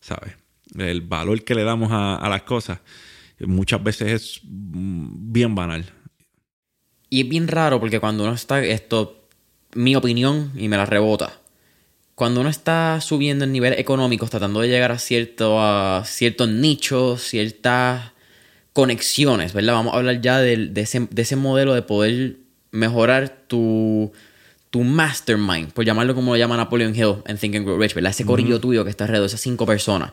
¿Sabes? El valor que le damos a, a las cosas muchas veces es mm, bien banal. Y es bien raro porque cuando uno está, esto, mi opinión, y me la rebota, cuando uno está subiendo en nivel económico, tratando de llegar a, cierto, a ciertos nichos, ciertas conexiones, ¿verdad? Vamos a hablar ya de, de, ese, de ese modelo de poder mejorar tu, tu mastermind, por llamarlo como lo llama Napoleon Hill en Think and Grow Rich, ¿verdad? Ese corillo tuyo que está alrededor de esas cinco personas.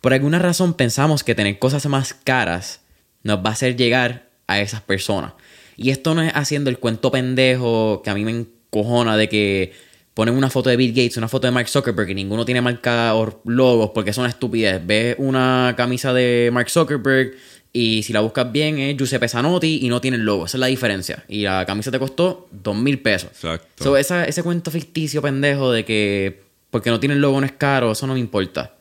Por alguna razón pensamos que tener cosas más caras nos va a hacer llegar a esas personas. Y esto no es haciendo el cuento pendejo que a mí me encojona de que ponen una foto de Bill Gates, una foto de Mark Zuckerberg y ninguno tiene marca o logos porque son estupidez. Ves una camisa de Mark Zuckerberg y si la buscas bien es Giuseppe Zanotti y no tiene el logo. Esa es la diferencia. Y la camisa te costó dos mil pesos. Exacto. So, esa- ese cuento ficticio pendejo de que porque no tiene el logo no es caro, eso no me importa.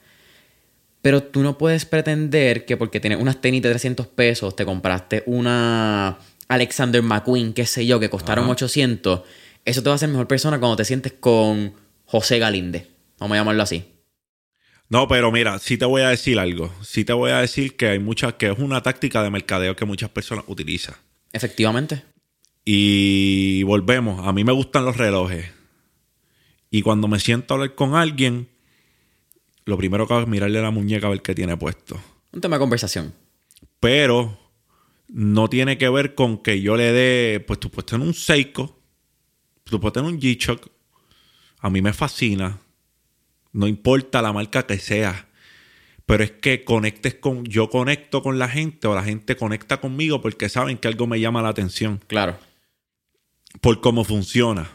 Pero tú no puedes pretender que porque tienes unas tenis de 300 pesos, te compraste una Alexander McQueen, qué sé yo, que costaron Ajá. 800. Eso te va a hacer mejor persona cuando te sientes con José Galinde. Vamos a llamarlo así. No, pero mira, sí te voy a decir algo. Sí te voy a decir que hay muchas, que es una táctica de mercadeo que muchas personas utilizan. Efectivamente. Y volvemos. A mí me gustan los relojes. Y cuando me siento a hablar con alguien, lo primero que hago es mirarle la muñeca a ver qué tiene puesto. Un tema de conversación. Pero no tiene que ver con que yo le dé, pues tú puedes tener un Seiko, tú puedes tener un G-Shock. A mí me fascina. No importa la marca que sea. Pero es que conectes con, yo conecto con la gente o la gente conecta conmigo porque saben que algo me llama la atención. Claro. Por cómo funciona.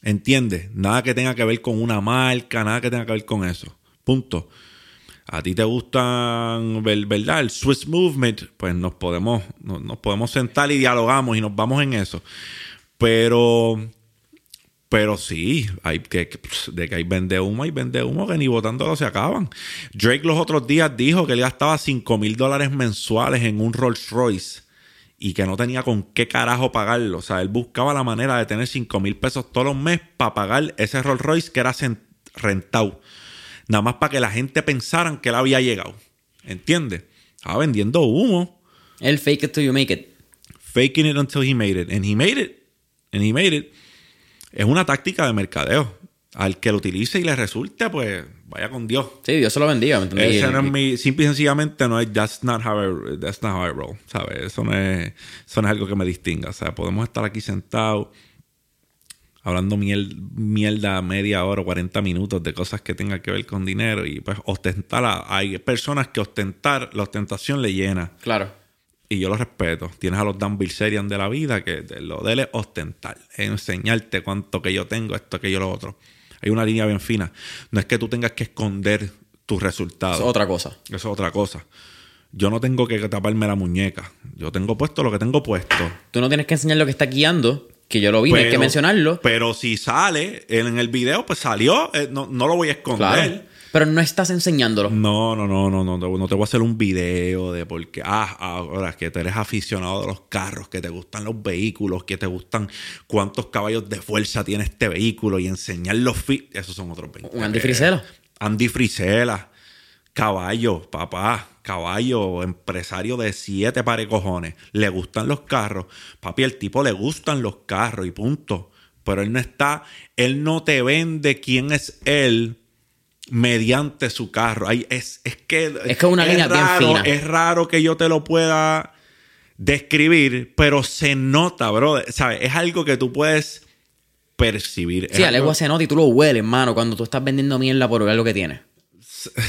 ¿Entiendes? Nada que tenga que ver con una marca, nada que tenga que ver con eso. Punto. A ti te gustan, ver- ¿verdad? El Swiss Movement, pues nos podemos, nos podemos sentar y dialogamos y nos vamos en eso. Pero, pero sí, hay que, pss, de que hay vende humo, hay vende humo que ni votándolo se acaban. Drake los otros días dijo que él gastaba 5 mil dólares mensuales en un Rolls Royce y que no tenía con qué carajo pagarlo. O sea, él buscaba la manera de tener 5 mil pesos todos los meses para pagar ese Rolls Royce que era rentado. Nada más para que la gente pensaran que él había llegado. ¿Entiendes? Estaba vendiendo humo. El fake it till you make it. Faking it until he made it. And he made it. And he made it. Es una táctica de mercadeo. Al que lo utilice y le resulte, pues vaya con Dios. Sí, Dios se lo bendiga. ¿me entendí? Ese no es mi, simple y sencillamente no es, that's not how I, that's not how I roll, ¿sabes? Eso no es, eso no es algo que me distinga, o sea, podemos estar aquí sentados hablando miel- mierda media hora o 40 minutos de cosas que tengan que ver con dinero y pues ostentar, a- hay personas que ostentar, la ostentación le llena Claro. Y yo lo respeto. Tienes a los Dan Bilzerian de la vida que lo de él es ostentar, es enseñarte cuánto que yo tengo, esto, aquello, lo otro. Hay una línea bien fina. No es que tú tengas que esconder tus resultados. Eso es otra cosa. Eso es otra cosa. Yo no tengo que taparme la muñeca. Yo tengo puesto lo que tengo puesto. Tú no tienes que enseñar lo que está guiando, que yo lo vi, no hay que mencionarlo. Pero si sale en el video, pues salió, eh, no, lo voy a esconder. Pero no estás enseñándolo. No, no, no, no, no, no te voy a hacer un video de porque, ah, ahora que tú eres aficionado de los carros, que te gustan los vehículos, que te gustan cuántos caballos de fuerza tiene este vehículo y enseñar los fit, esos son otros 20. Un Andy Frisella. Andy Frisella, caballo, papá, caballo, empresario de siete pares cojones. Le gustan los carros. Papi, el tipo le gustan los carros y punto. Pero él no está, él no te vende quién es él mediante su carro. es, es que es que una línea raro, bien fina. Es raro que yo te lo pueda describir, pero se nota, bro. ¿Sabes? Es algo que tú puedes percibir. Sí, algo... se nota y tú lo hueles, hermano, cuando tú estás vendiendo mierda por ver lo que tienes.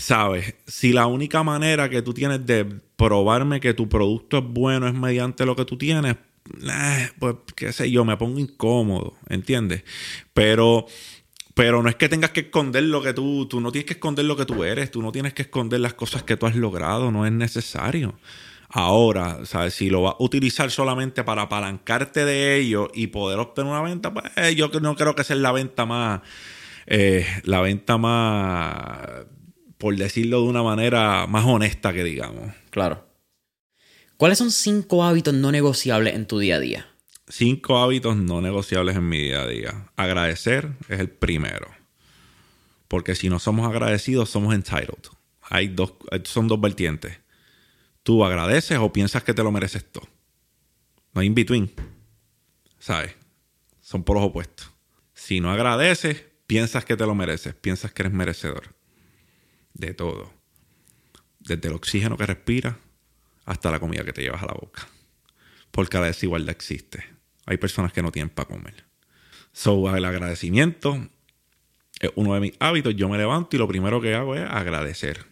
Sabes, si la única manera que tú tienes de probarme que tu producto es bueno es mediante lo que tú tienes, eh, pues qué sé yo, me pongo incómodo, ¿entiendes? Pero pero no es que tengas que esconder lo que tú, tú no tienes que esconder lo que tú eres, tú no tienes que esconder las cosas que tú has logrado, no es necesario. Ahora, ¿sabes? Si lo vas a utilizar solamente para apalancarte de ello y poder obtener una venta, pues eh, yo no creo que sea la venta más, eh, la venta más, por decirlo de una manera más honesta que digamos. Claro. ¿Cuáles son cinco hábitos no negociables en tu día a día? Cinco hábitos no negociables en mi día a día. Agradecer es el primero. Porque si no somos agradecidos, somos entitled. Hay dos, son dos vertientes. Tú agradeces o piensas que te lo mereces todo. No hay in between. ¿Sabes? Son por los opuestos. Si no agradeces, piensas que te lo mereces. Piensas que eres merecedor. De todo. Desde el oxígeno que respiras hasta la comida que te llevas a la boca. Porque la desigualdad existe. Hay personas que no tienen para comer. So, el agradecimiento es uno de mis hábitos. Yo me levanto y lo primero que hago es agradecer.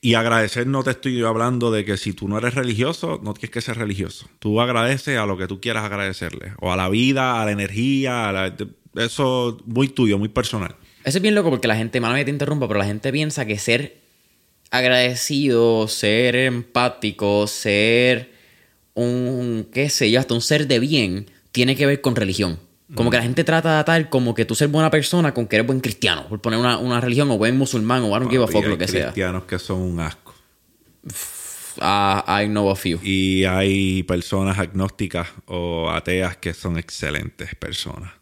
Y agradecer no te estoy hablando de que si tú no eres religioso, no tienes que ser religioso. Tú agradeces a lo que tú quieras agradecerle. O a la vida, a la energía, a la, eso muy tuyo, muy personal. Eso es bien loco porque la gente, mano, te interrumpa, pero la gente piensa que ser agradecido, ser empático, ser un, qué sé yo, hasta un ser de bien, tiene que ver con religión. Como que la gente trata de atar como que tú ser buena persona con que eres buen cristiano, por poner una, religión o buen musulmán o algo que a fuck, lo que sea. Hay cristianos que son un asco. I know a few. Y hay personas agnósticas o ateas que son excelentes personas.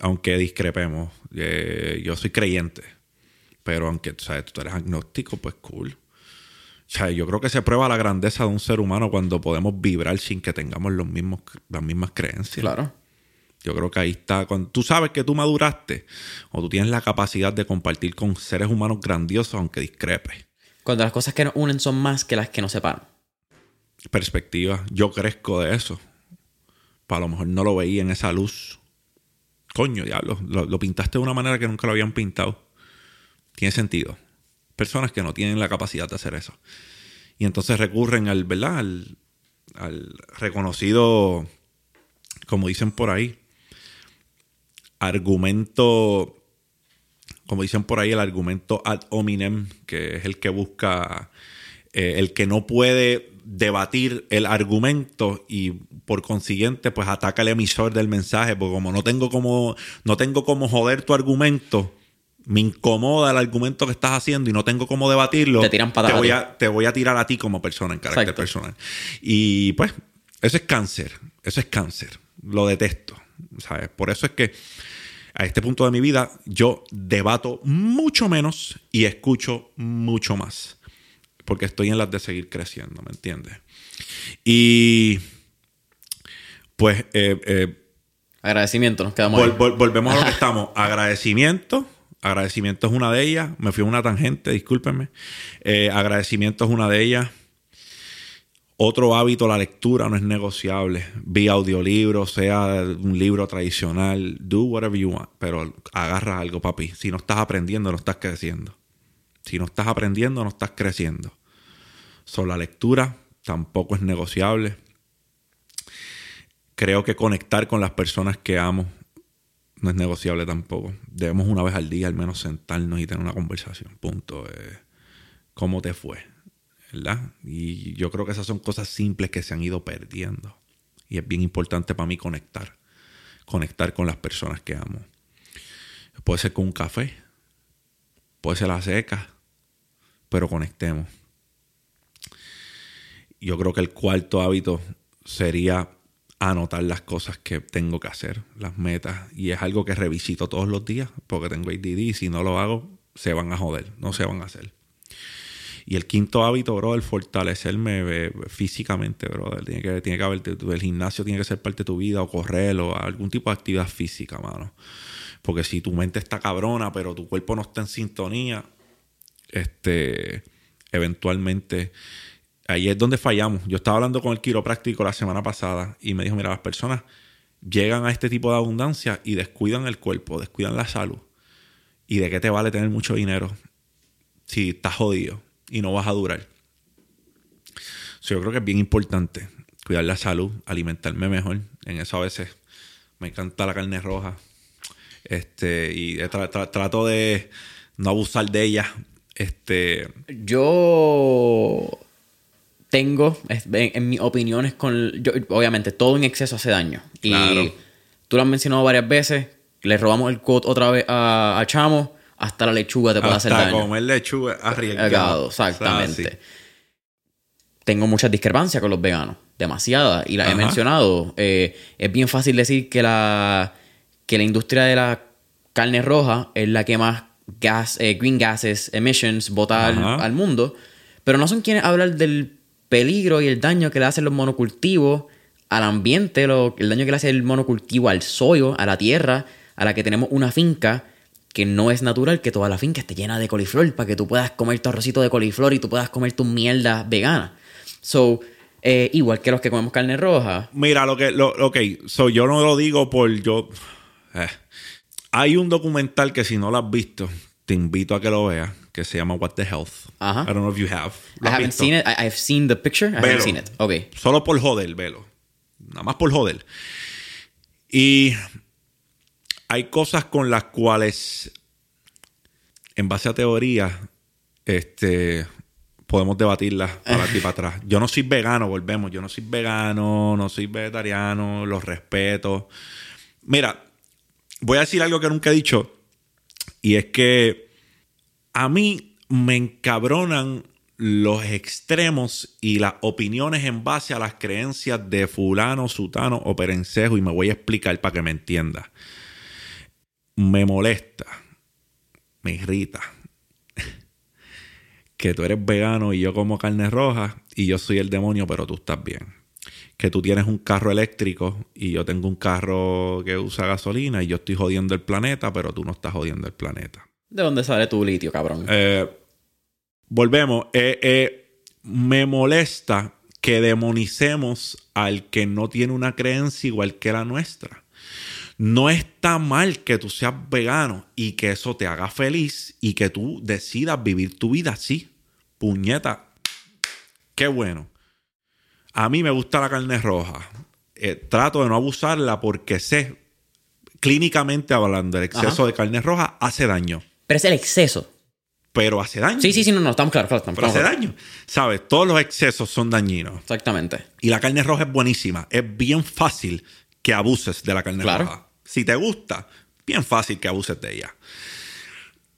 Aunque discrepemos, eh, yo soy creyente, pero aunque ¿sabes? tú eres agnóstico, pues cool. O sea, yo creo que se prueba la grandeza de un ser humano cuando podemos vibrar sin que tengamos los mismos, las mismas creencias. Claro. Yo creo que ahí está. Cuando tú sabes que tú maduraste o tú tienes la capacidad de compartir con seres humanos grandiosos, aunque discrepes. Cuando las cosas que nos unen son más que las que nos separan. Perspectiva. Yo crezco de eso. Para lo mejor no lo veía en esa luz. Coño, diablo. lo pintaste de una manera que nunca lo habían pintado. Tiene sentido personas que no tienen la capacidad de hacer eso. Y entonces recurren al, ¿verdad? Al, reconocido, como dicen por ahí, argumento, como dicen por ahí, el argumento ad hominem, que es el que busca, eh, el que no puede debatir el argumento y por consiguiente pues ataca al emisor del mensaje, porque como no tengo como, no tengo como joder tu argumento, me incomoda el argumento que estás haciendo y no tengo cómo debatirlo, te, tiran te, voy a, te voy a tirar a ti como persona, en carácter personal. Y pues, eso es cáncer, eso es cáncer, lo detesto, ¿sabes? Por eso es que a este punto de mi vida yo debato mucho menos y escucho mucho más, porque estoy en las de seguir creciendo, ¿me entiendes? Y pues... Eh, eh, Agradecimiento, nos quedamos volvemos a lo que <laughs> estamos. Agradecimiento Agradecimiento es una de ellas. Me fui a una tangente, discúlpenme. Eh, agradecimiento es una de ellas. Otro hábito, la lectura, no es negociable. Vía audiolibro, sea un libro tradicional, do whatever you want, pero agarra algo, papi. Si no estás aprendiendo, no estás creciendo. Si no estás aprendiendo, no estás creciendo. Sobre la lectura tampoco es negociable. Creo que conectar con las personas que amo no es negociable tampoco. Debemos una vez al día al menos sentarnos y tener una conversación. Punto. Eh, ¿Cómo te fue? ¿Verdad? Y yo creo que esas son cosas simples que se han ido perdiendo. Y es bien importante para mí conectar. Conectar con las personas que amo. Puede ser con un café. Puede ser la seca. Pero conectemos. Yo creo que el cuarto hábito sería anotar las cosas que tengo que hacer, las metas. Y es algo que revisito todos los días porque tengo ADD y si no lo hago, se van a joder, no se van a hacer. Y el quinto hábito, bro, el fortalecerme eh, físicamente, bro. Tiene que, tiene que haber, el gimnasio tiene que ser parte de tu vida o correr o algún tipo de actividad física, mano. Porque si tu mente está cabrona, pero tu cuerpo no está en sintonía, este, eventualmente ahí es donde fallamos. Yo estaba hablando con el quiropráctico la semana pasada y me dijo, mira, las personas llegan a este tipo de abundancia y descuidan el cuerpo, descuidan la salud. ¿Y de qué te vale tener mucho dinero si estás jodido y no vas a durar? yo creo que es bien importante cuidar la salud, alimentarme mejor. En eso a veces me encanta la carne roja. Este, y trato de no abusar de ella. Este. Yo tengo, en, mis opiniones, con. obviamente, todo en exceso hace daño. Y tú lo has mencionado varias veces le robamos el quote otra vez a, Chamo, hasta la lechuga te puede hacer daño. Hasta comer lechuga arriesgado. Exactamente. Tengo muchas discrepancias con los veganos, demasiadas, y las he mencionado. Eh, es bien fácil decir que la, que la industria de la carne roja es la que más gas, eh, green gases, emissions bota al, mundo, pero no son quienes hablan del peligro y el daño que le hacen los monocultivos al ambiente, el daño que le hace el monocultivo al soyo, a la tierra, a la que tenemos una finca que no es natural que toda la finca esté llena de coliflor para que tú puedas comer tu arrocito de coliflor y tú puedas comer tu mierda vegana. So, eh, igual que los que comemos carne roja. Mira, lo que, lo, ok, so, yo no lo digo por yo. Eh, hay un documental que si no lo has visto, te invito a que lo veas, que se llama What the Health. Ajá. I don't know if you have. I haven't seen it. I, I've seen the picture. I haven't seen it. Okay. Solo por joder, velo. Nada más por joder. Y hay cosas con las cuales, en base a teorías, este, podemos debatirlas <laughs> para aquí para atrás. Yo no soy vegano, volvemos. Yo no soy vegano, no soy vegetariano, los respeto. Mira, voy a decir algo que nunca he dicho. Y es que a mí me encabronan los extremos y las opiniones en base a las creencias de fulano, sutano o perencejo. Y me voy a explicar para que me entienda me molesta, me irrita <laughs> que tú eres vegano y yo como carne roja y yo soy el demonio, pero tú estás bien. Que tú tienes un carro eléctrico y yo tengo un carro que usa gasolina y yo estoy jodiendo el planeta, pero tú no estás jodiendo el planeta. ¿De dónde sale tu litio, cabrón? Eh, volvemos. Eh, eh, me molesta que demonicemos al que no tiene una creencia igual que la nuestra. No está mal que tú seas vegano y que eso te haga feliz y que tú decidas vivir tu vida así. Puñeta. Qué bueno. A mí me gusta la carne roja. Eh, trato de no abusarla porque sé, clínicamente hablando, el exceso de carne roja hace daño. Pero es el exceso. Pero hace daño. Sí, sí, sí, no, no, estamos claros. Claro, Pero hace daño. ¿Sabes? Todos los excesos son dañinos. Exactamente. Y la carne roja es buenísima. Es bien fácil que abuses de la carne roja. Si te gusta, bien fácil que abuses de ella.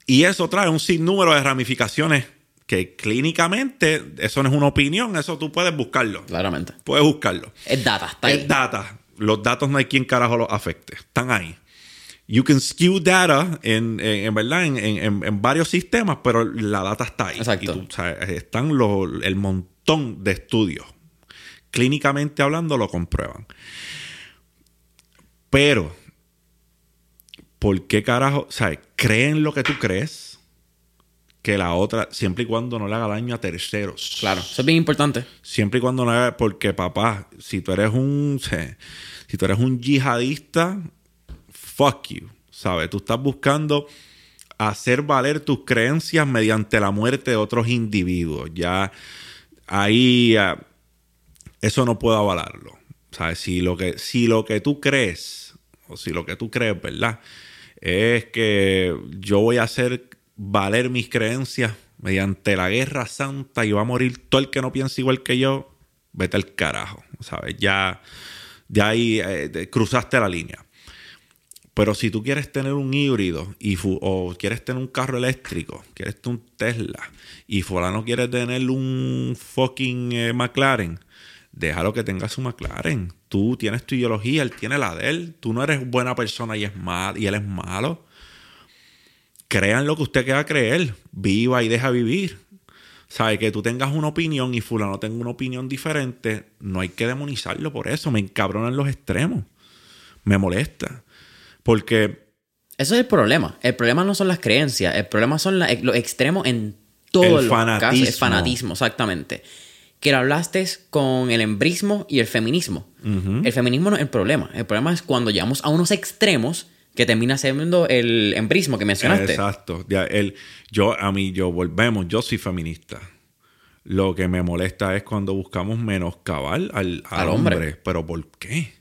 Y eso trae un sinnúmero de ramificaciones que clínicamente, eso no es una opinión, eso tú puedes buscarlo. Claramente. Puedes buscarlo. Es data, está ahí. Es data. Los datos no hay quien carajo los afecte. Están ahí. You can skew data en, en, verdad en, varios sistemas, pero la data está ahí. Exacto. están el montón de estudios. Clínicamente hablando, lo comprueban. Pero, ¿por qué carajo? ¿Sabes? Creen lo que tú crees que la otra, siempre y cuando no le haga daño a terceros. Claro, eso es bien importante. Siempre y cuando no le haga, porque papá, si tú eres un, si tú eres un yihadista, fuck you, ¿sabes? Tú estás buscando hacer valer tus creencias mediante la muerte de otros individuos. Ya ahí, ah, eso no puedo avalarlo. ¿Sabes? Si lo que, si lo que tú crees, o si lo que tú crees, ¿verdad? Es que yo voy a hacer valer mis creencias mediante la guerra santa y va a morir todo el que no piensa igual que yo, vete al carajo, ¿sabes? Ya, ahí eh, cruzaste la línea. Pero si tú quieres tener un híbrido y o quieres tener un carro eléctrico, quieres tener un Tesla y fulano quiere tener un fucking eh, McLaren, déjalo que tenga su McLaren. Tú tienes tu ideología, él tiene la de él. Tú no eres buena persona y, es mal, y él es malo. Crean lo que usted quiera creer. Viva y deja vivir. ¿Sabe? Que tú tengas una opinión y fulano tenga una opinión diferente, no hay que demonizarlo por eso. Me encabronan los extremos. Me molesta. Porque... Eso es el problema. El problema no son las creencias. El problema son los extremos en todo el fanatismo. El fanatismo, exactamente. Que lo hablaste con el embrismo y el feminismo. El feminismo no es el problema. El problema es cuando llegamos a unos extremos que termina siendo el embrismo que mencionaste. Exacto. el, yo, a mí, yo volvemos, yo soy feminista. Lo que me molesta es cuando buscamos menoscabar al, al, hombre. ¿Pero por qué?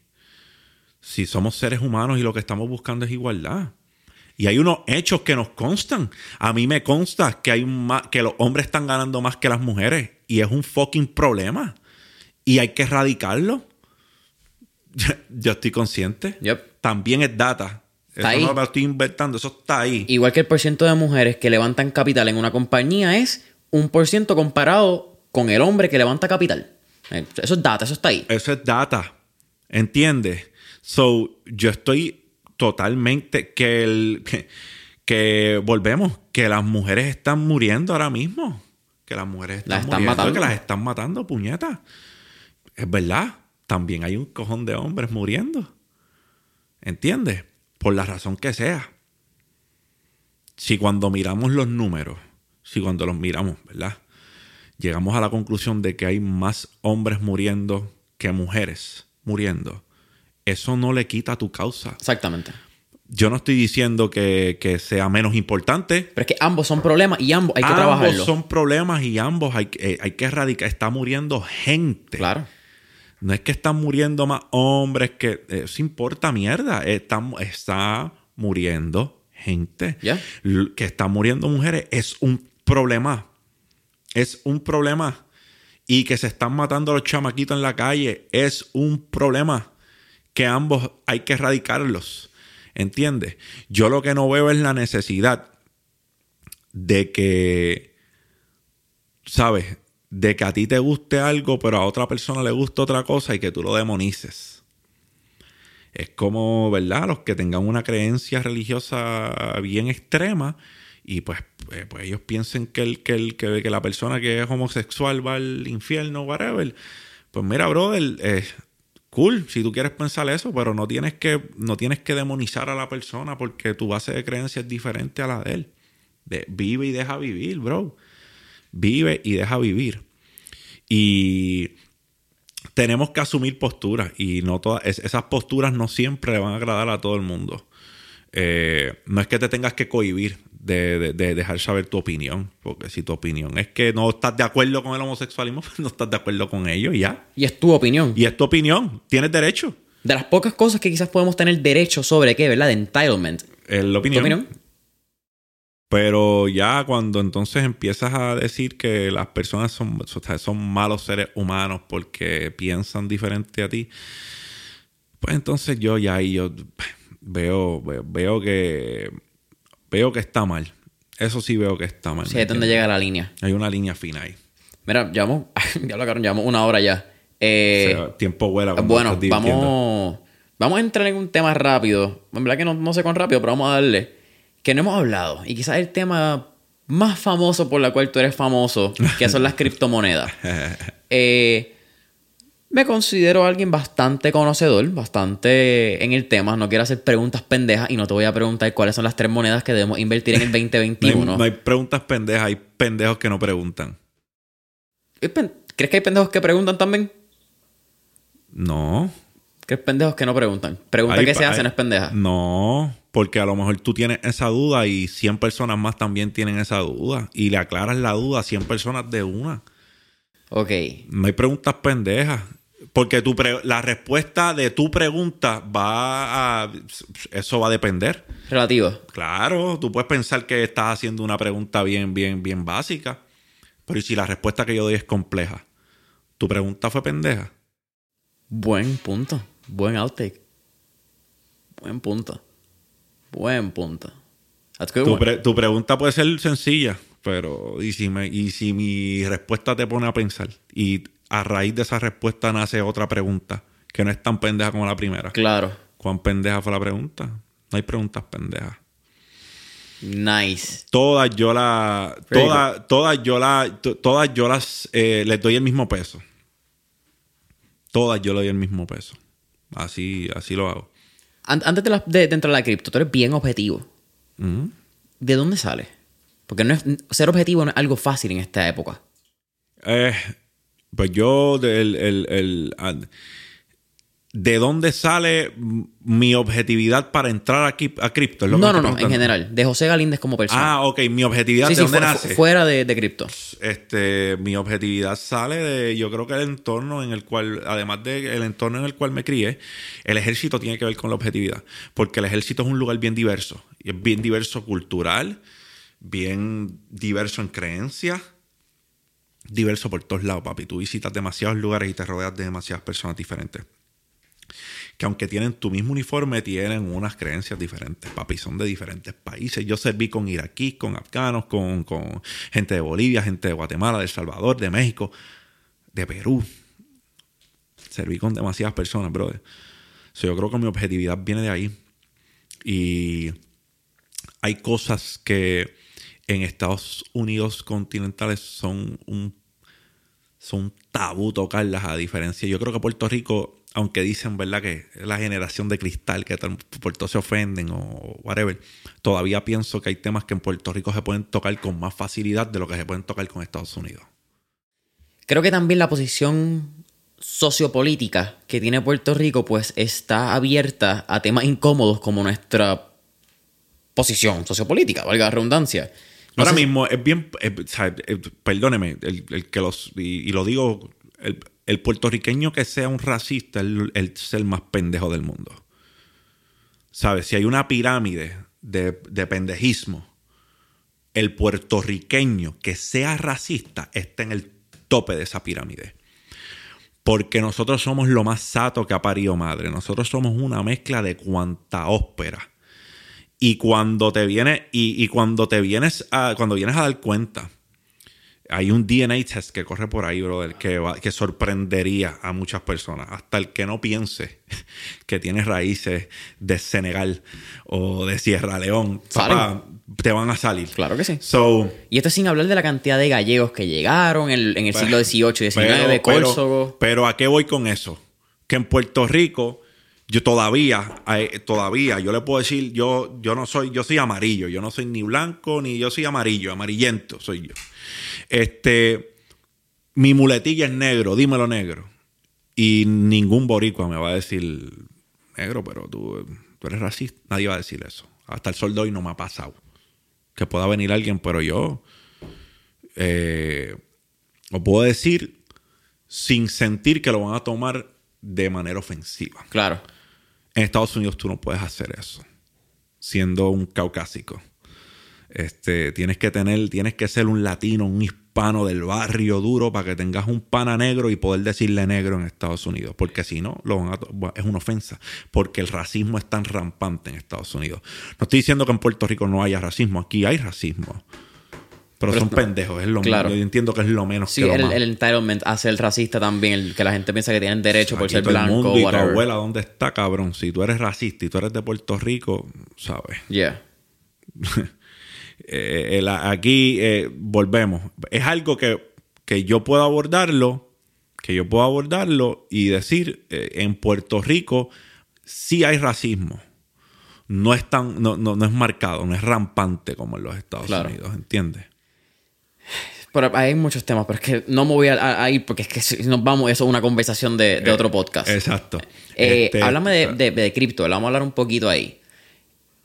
si somos seres humanos y lo que estamos buscando es igualdad. Y hay unos hechos que nos constan. A mí me consta que, hay que los hombres están ganando más que las mujeres. Y es un fucking problema. Y hay que erradicarlo. <laughs> Yo, estoy consciente. También es data. Eso no lo estoy inventando, eso está ahí. Igual que el porcentaje de mujeres que levantan capital en una compañía es un por ciento comparado con el hombre que levanta capital. Eh, eso es data, eso está ahí. Eso es data. ¿Entiendes? So, yo estoy totalmente que el <laughs> que, volvemos, que las mujeres están muriendo ahora mismo. Que las mujeres están, muriendo, matando. que las están matando, puñetas. Es verdad. También hay un cojón de hombres muriendo. ¿Entiendes? Por la razón que sea. Si cuando miramos los números, si cuando los miramos, ¿verdad? Llegamos a la conclusión de que hay más hombres muriendo que mujeres muriendo eso no le quita tu causa. Exactamente. Yo no estoy diciendo que, sea menos importante. Pero es que ambos son problemas y ambos hay que trabajarlo. Ambos son problemas y ambos hay, eh, hay que erradicar. Está muriendo gente. Claro. No es que están muriendo más hombres, que eso importa mierda. Está, está muriendo gente. Que están muriendo mujeres es un problema. Es un problema. Y que se están matando los chamaquitos en la calle es un problema que ambos hay que erradicarlos. ¿Entiendes? Yo lo que no veo es la necesidad de que, ¿sabes? De que a ti te guste algo, pero a otra persona le guste otra cosa y que tú lo demonices. Es como, ¿verdad? Los que tengan una creencia religiosa bien extrema y pues, eh, pues ellos piensen que, el, que, el, que, la persona que es homosexual va al infierno, whatever. Pues mira, brother, eh, cool, si tú quieres pensar eso, pero no tienes que, no tienes que demonizar a la persona porque tu base de creencia es diferente a la de él. vive y deja vivir, bro. Vive y deja vivir. Y tenemos que asumir posturas y no todas, esas posturas no siempre le van a agradar a todo el mundo. Eh, no es que te tengas que cohibir de, dejar saber tu opinión. Porque si tu opinión es que no estás de acuerdo con el homosexualismo, <laughs> pues no estás de acuerdo con ello y ya. Y es tu opinión. Y es tu opinión. Tienes derecho. De las pocas cosas que quizás podemos tener derecho sobre qué, ¿verdad? De entitlement. La opinión. Pero ya cuando entonces empiezas a decir que las personas son, son malos seres humanos porque piensan diferente a ti, pues entonces yo ya ahí yo veo, veo que veo que está mal. Eso sí veo que está mal. Sí, es donde llega la línea. Hay una línea fina ahí. Mira, llevamos, <laughs> ya lo llevamos una hora ya. Eh, tiempo vuela. Bueno, vamos, vamos a entrar en un tema rápido. En verdad que no, no sé cuán rápido, pero vamos a darle. Que no hemos hablado. Y quizás el tema más famoso por la cual tú eres famoso, que son las <laughs> criptomonedas. <laughs> eh, me considero alguien bastante conocedor, bastante en el tema. No quiero hacer preguntas pendejas y no te voy a preguntar cuáles son las tres monedas que debemos invertir en el <laughs> 2021. no, hay, preguntas pendejas, hay pendejos que no preguntan. ¿Crees que hay pendejos que preguntan también? No. ¿Crees pendejos que no preguntan? Pregunta que se hacen es pendeja. No, porque a lo mejor tú tienes esa duda y 100 personas más también tienen esa duda. Y le aclaras la duda a 100 personas de una. Ok. No hay preguntas pendejas. Porque tu la respuesta de tu pregunta va a. Eso va a depender. Relativo. Claro, tú puedes pensar que estás haciendo una pregunta bien, bien, bien básica. Pero ¿y si la respuesta que yo doy es compleja? ¿Tu pregunta fue pendeja? Buen punto. Buen outtake. Buen punto. Buen punto. Tu, pre- tu pregunta puede ser sencilla, pero y si, me- y si mi respuesta te pone a pensar y a raíz de esa respuesta nace otra pregunta que no es tan pendeja como la primera. Claro. ¿Cuán pendeja fue la pregunta? No hay preguntas pendejas. Nice. Todas yo la, Very todas, todas yo la, to- todas yo las eh, les doy el mismo peso. Todas yo le doy el mismo peso. Así, así lo hago. An- Antes de, la- de- de entrar a la cripto, tú eres bien objetivo. Ujú. ¿De dónde sale? Porque no es, ser objetivo no es algo fácil en esta época. Eh, pues yo, el- el- ¿de dónde sale mi objetividad para entrar aquí a cripto? No, no, no, en general. De José Galíndez como persona. Ah, ok, mi objetividad, sí, ¿de sí, dónde nace? fuera de, de cripto. Este, mi objetividad sale de, yo creo que el entorno en el cual, además del entorno en el cual me crié, el ejército tiene que ver con la objetividad. Porque el ejército es un lugar bien diverso. Y es bien diverso cultural, bien diverso en creencias, diverso por todos lados, papi. Tú visitas demasiados lugares y te rodeas de demasiadas personas diferentes. Que aunque tienen tu mismo uniforme, tienen unas creencias diferentes, papi. Son de diferentes países. Yo serví con iraquíes, con afganos, con, con gente de Bolivia, gente de Guatemala, de El Salvador, de México, de Perú. Serví con demasiadas personas, brother. So, yo creo que mi objetividad viene de ahí. Y hay cosas que en Estados Unidos continentales son un, son un tabú tocarlas a diferencia. Yo creo que Puerto Rico, aunque dicen, ¿verdad? Que es la generación de cristal, que por todo se ofenden o whatever, todavía pienso que hay temas que en Puerto Rico se pueden tocar con más facilidad de lo que se pueden tocar con Estados Unidos. Creo que también la posición sociopolítica que tiene Puerto Rico, pues está abierta a temas incómodos como nuestra posición sociopolítica, valga la redundancia. No Ahora sé- mismo es bien, eh, perdóneme, el, el que los, y, y lo digo, el, el puertorriqueño que sea un racista el- el- es el más pendejo del mundo. ¿Sabes? Si hay una pirámide de, de pendejismo, el puertorriqueño que sea racista está en el tope de esa pirámide. Porque nosotros somos lo más sato que ha parido madre. Nosotros somos una mezcla de cuanta ópera. Y cuando te vienes, y, y cuando te vienes a, cuando vienes a dar cuenta, hay un DNA test que corre por ahí, brother, que, va- que sorprendería a muchas personas. Hasta el que no piense <laughs> que tiene raíces de Senegal o de Sierra León, papá, te van a salir. Claro que sí. So, Y esto sin hablar de la cantidad de gallegos que llegaron en el, en el siglo XVIII y XIX, pero, Córsogo. pero ¿a qué voy con eso? Que en Puerto Rico, yo todavía, eh, todavía, yo le puedo decir, yo, yo no soy, yo soy amarillo, yo no soy ni blanco, ni yo soy amarillo, amarillento soy yo. Este, mi muletilla es negro, dímelo negro. Y ningún boricua me va a decir, negro, pero tú, tú eres racista. Nadie va a decir eso. Hasta el sol de hoy no me ha pasado. Que pueda venir alguien, pero yo eh, os puedo decir sin sentir que lo van a tomar de manera ofensiva. Claro. En Estados Unidos tú no puedes hacer eso, siendo un caucásico. Este, tienes que tener, tienes que ser un latino, un hispano del barrio duro para que tengas un pana negro y poder decirle negro en Estados Unidos, porque si no, lo van a es una ofensa, porque el racismo es tan rampante en Estados Unidos. No estoy diciendo que en Puerto Rico no haya racismo, aquí hay racismo. Pero, Pero son no- pendejos, es lo Claro. menos. Yo entiendo que es lo menos Sí, que lo el, más. el entitlement a ser racista también, el que la gente piensa que tienen derecho por ser todo el blanco mundo o y tu abuela, ¿dónde está, cabrón? Si tú eres racista y tú eres de Puerto Rico, ¿sabes? Yeah. <laughs> Eh, el- aquí eh, volvemos. Es algo que, que yo puedo abordarlo, que yo puedo abordarlo y decir, eh, en Puerto Rico sí hay racismo. No es tan, no, no, no es marcado, no es rampante como en los Estados Claro. Unidos, ¿entiendes? Pero hay muchos temas, pero es que no me voy a, ir porque es que si nos vamos, eso es una conversación de, de otro podcast. Exacto. Eh, Este, háblame de, de, de cripto, vamos a hablar un poquito ahí.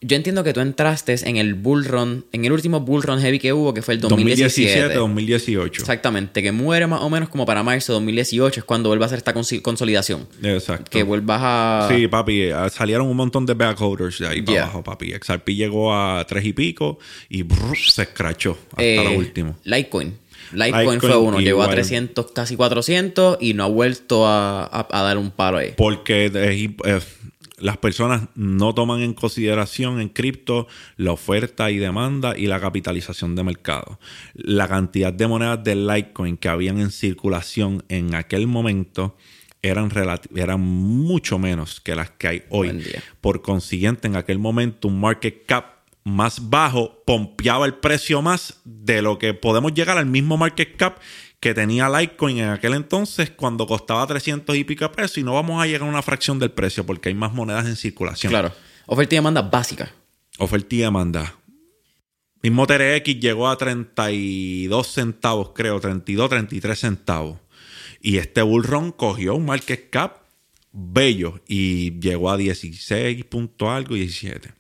Yo entiendo que tú entraste en el bull run, en el último bull run heavy que hubo, que fue el 2017. 2017, 2018. Exactamente, que muere más o menos como para marzo de 2018, es cuando vuelve a hacer esta consolidación. Exacto. Que vuelvas a... Sí, papi, salieron un montón de backholders de ahí para Yeah. abajo, papi. XRP llegó a tres y pico y se escrachó hasta eh, lo último. Litecoin. Litecoin, Litecoin fue uno, llegó a igual. 300, casi 400 y no ha vuelto a, a- a dar un palo ahí. Porque es- eh, las personas no toman en consideración en cripto la oferta y demanda y la capitalización de mercado. La cantidad de monedas de Litecoin que habían en circulación en aquel momento eran, eran mucho menos que las que hay hoy. Por consiguiente, en aquel momento un market cap más bajo pompeaba el precio más de lo que podemos llegar al mismo market cap que tenía Litecoin en aquel entonces cuando costaba 300 y pico pesos y no vamos a llegar a una fracción del precio porque hay más monedas en circulación. Claro. Oferta y demanda básica. Oferta y demanda. Mismo TRX llegó a 32 centavos, creo, 32, 33 centavos. Y este bullrun cogió un market cap bello y llegó a 16 punto algo, 17.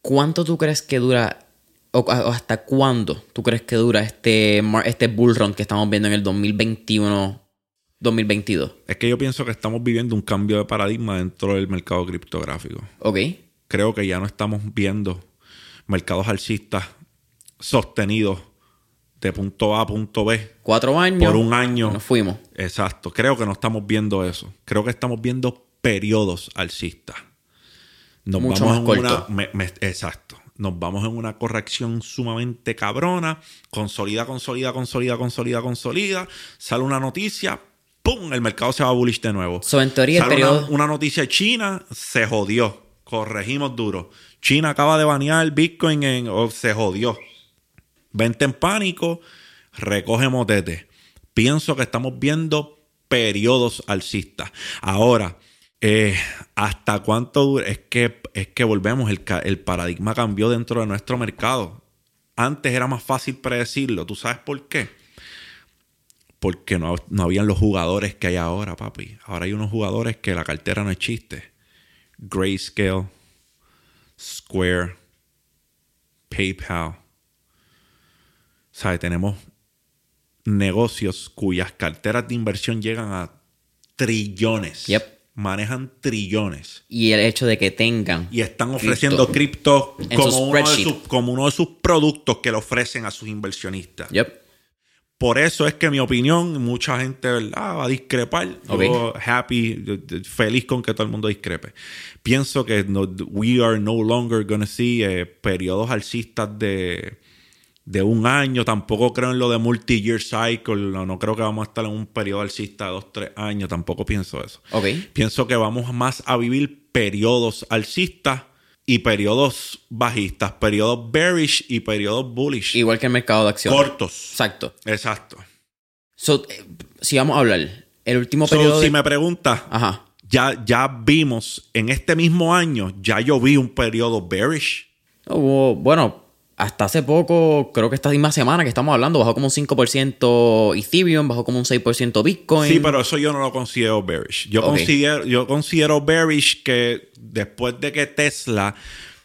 ¿Cuánto tú crees que dura o, o hasta cuándo tú crees que dura este, este bull run que estamos viendo en el 2021-2022? Es que yo pienso que estamos viviendo un cambio de paradigma dentro del mercado criptográfico. Ok. Creo que ya no estamos viendo mercados alcistas sostenidos de punto A a punto B Cuatro años. por un año. Nos fuimos. Exacto. Creo que no estamos viendo eso. Creo que estamos viendo periodos alcistas. Nos Mucho vamos más corto. una. me- me- exacto. Nos vamos en una corrección sumamente cabrona. Consolida, consolida, consolida, consolida, consolida. Sale una noticia. ¡Pum! El mercado se va a bullish de nuevo. So, en teoría, Sale periodo- una, una noticia China. Se jodió. Corregimos duro. China acaba de banear el Bitcoin en. o se jodió. Vente en pánico, recoge motete. Pienso que estamos viendo periodos alcistas. Ahora, eh, ¿hasta cuánto dura? Es que, es que volvemos, el, el paradigma cambió dentro de nuestro mercado. Antes era más fácil predecirlo. ¿Tú sabes por qué? Porque no, no habían los jugadores que hay ahora, papi. Ahora hay unos jugadores que la cartera no es chiste. Grayscale, Square, PayPal. ¿Sabes? Tenemos negocios cuyas carteras de inversión llegan a trillones. Yep. Manejan trillones. Y el hecho de que tengan. Y están ofreciendo cripto como, uno de sus, como uno de sus productos que le ofrecen a sus inversionistas. Yep. Por eso es que mi opinión, mucha gente ¿verdad? va a discrepar. Yo happy, yo- yo feliz con que todo el mundo discrepe. Pienso que no- we are no longer going to see eh, periodos alcistas de, de un año. Tampoco creo en lo de multi-year cycle. No, no creo que vamos a estar en un periodo alcista de dos, tres años. Tampoco pienso eso. Ok. Pienso que vamos más a vivir periodos alcistas y periodos bajistas. Periodos bearish y periodos bullish. Igual que el mercado de acciones. cortos. Exacto. Exacto. So, eh, si vamos a hablar, el último So, periodo. si de- me preguntas, Ajá. ya, ya vimos en este mismo año, ya yo vi un periodo bearish. Hubo- bueno, hasta hace poco, creo que esta misma semana que estamos hablando, bajó como un 5% Ethereum, bajó como un 6% Bitcoin. Sí, pero eso yo no lo considero bearish. Yo, considero, yo considero bearish que después de que Tesla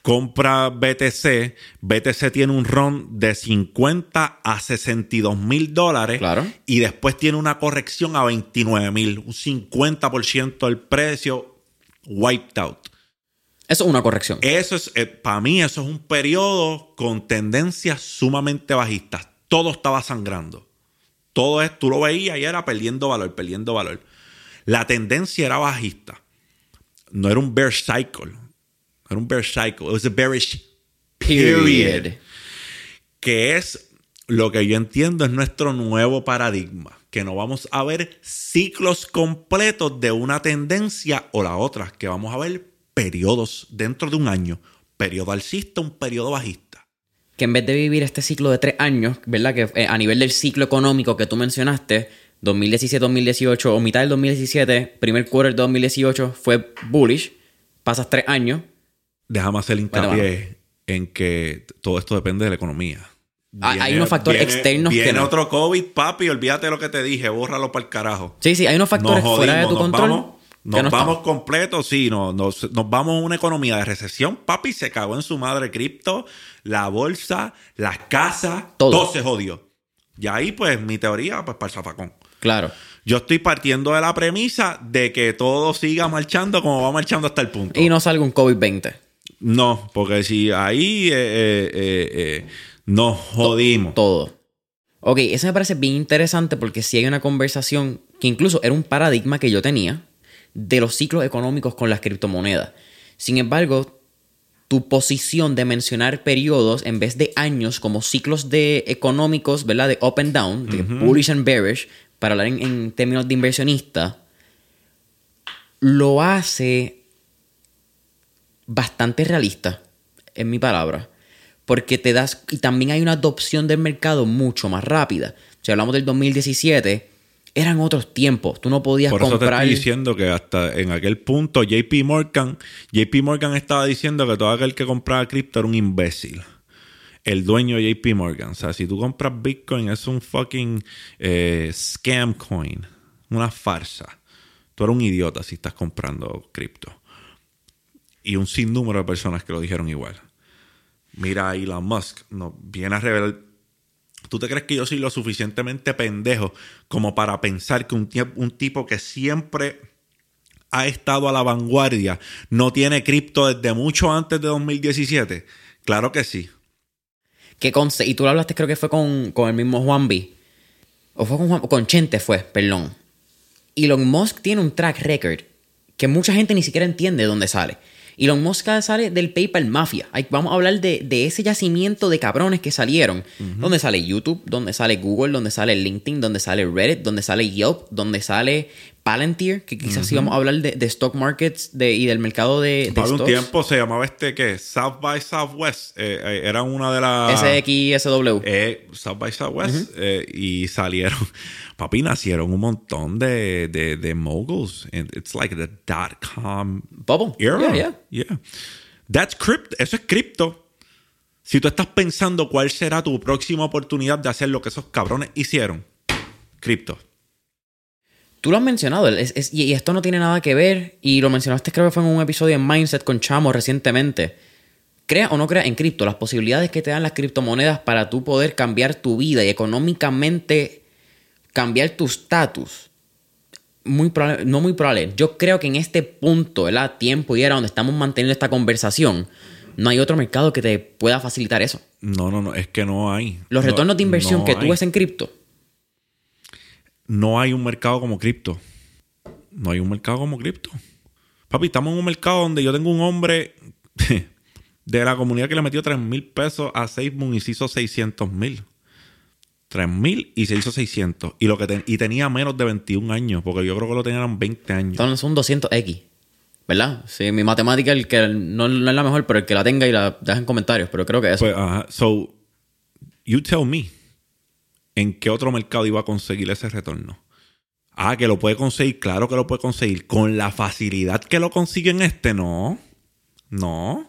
compra BTC, BTC tiene un run de 50 a 62 mil dólares Claro. y después tiene una corrección a 29 mil, un 50% del precio wiped out. Eso es una corrección. Eso es, para mí, eso es un periodo con tendencias sumamente bajistas. Todo estaba sangrando. Todo es, tú lo veías y era perdiendo valor, perdiendo valor. La tendencia era bajista. No era un bear cycle. No era un bear cycle. It was a bearish period. Que es lo que yo entiendo es nuestro nuevo paradigma. Que no vamos a ver ciclos completos de una tendencia o la otra. Que vamos a ver periodos dentro de un año. Periodo alcista, un periodo bajista. Que en vez de vivir este ciclo de tres años, ¿verdad? Que eh, a nivel del ciclo económico que tú mencionaste, 2017-2018 o mitad del 2017, primer quarter de 2018 fue bullish. Pasas tres años. Déjame hacer Bueno, hincapié en que todo esto depende de la economía. Hay- hay unos factores externos que Viene no. otro COVID, papi, olvídate de lo que te dije, bórralo para el carajo. Sí, sí, hay unos factores fuera de tu control. Vamos, que nos no vamos completos, sí, no, nos, nos vamos a una economía de recesión, papi, se cagó en su madre cripto, la bolsa, las casas, Todo. todo. se jodió. Y ahí, pues, mi teoría, pues, para el zafacón. Claro. Yo estoy partiendo de la premisa de que todo siga marchando como va marchando hasta el punto. Y no salga un COVID-20. No, porque si ahí eh, eh, eh, nos jodimos. Todo. Ok, eso me parece bien interesante porque si hay una conversación que incluso era un paradigma que yo tenía de los ciclos económicos con las criptomonedas. Sin embargo, tu posición de mencionar periodos en vez de años como ciclos de económicos, ¿verdad? De up and down, de bullish and bearish, para hablar en, en términos de inversionista, lo hace bastante realista, en mi palabra. Porque te das. Y también hay una adopción del mercado mucho más rápida. Si hablamos del 2017, eran otros tiempos. Tú no podías Por eso comprar. te estoy diciendo que hasta en aquel punto JP Morgan, JP Morgan estaba diciendo que todo aquel que compraba cripto era un imbécil. El dueño de JP Morgan. O sea, si tú compras Bitcoin es un fucking eh, scam coin. Una farsa. Tú eres un idiota si estás comprando cripto. Y un sinnúmero de personas que lo dijeron igual. Mira a Elon Musk. No, viene a revelar ¿Tú te crees que yo soy lo suficientemente pendejo como para pensar que un, un tipo que siempre ha estado a la vanguardia no tiene cripto desde mucho antes de 2017? Claro que sí. que con- y tú lo hablaste, creo que fue con, con el mismo Juan B. O fue con Juan, con Chente fue, perdón. Elon Musk tiene un track record que mucha gente ni siquiera entiende de dónde sale. Elon Musk sale del PayPal Mafia. Vamos a hablar de, de ese yacimiento de cabrones que salieron. Donde sale YouTube, donde sale Google, donde sale LinkedIn, donde sale Reddit, donde sale Yelp, donde sale Palantir, que quizás íbamos a hablar de, de stock markets de, y del mercado de, de Para un tiempo se llamaba este que South by Southwest. Eh, eh, era una de las. SXSW. Eh, South by Southwest. eh, y salieron. <laughs> Papi, nacieron un montón de, de, de moguls. And It's like the dot com Bubble. era. Yeah, yeah. Yeah. That's crypto. Eso es cripto. Si tú estás pensando cuál será tu próxima oportunidad de hacer lo que esos cabrones hicieron, cripto. Tú lo has mencionado, es- es- y esto no tiene nada que ver, y lo mencionaste creo que fue en un episodio en Mindset con Chamo recientemente. Crea o no crea en cripto, las posibilidades que te dan las criptomonedas para tú poder cambiar tu vida y económicamente cambiar tu estatus. Muy probable, no muy probable. Yo creo que en este punto, ¿verdad? Tiempo y era donde estamos manteniendo esta conversación, no hay otro mercado que te pueda facilitar eso. No, no, no, es que no hay. Los No- retornos de inversión no que tú ves en cripto, no hay un mercado como cripto. No hay un mercado como cripto. Papi, estamos en un mercado donde yo tengo un hombre <laughs> de la comunidad que le metió 3 mil pesos a SafeMoon y se hizo 600 mil. 3 mil y se hizo 600. Y, lo que ten- y tenía menos de 21 años, porque yo creo que lo tenían 20 años. Entonces son 200X. ¿Verdad? Sí, mi matemática el que no, no es la mejor, pero el que la tenga y la deja en comentarios. Pero creo que eso. Pues, ajá. So, you tell me, ¿en qué otro mercado iba a conseguir ese retorno? Ah, que lo puede conseguir, claro que lo puede conseguir. Con la facilidad que lo consigue en este, no. No.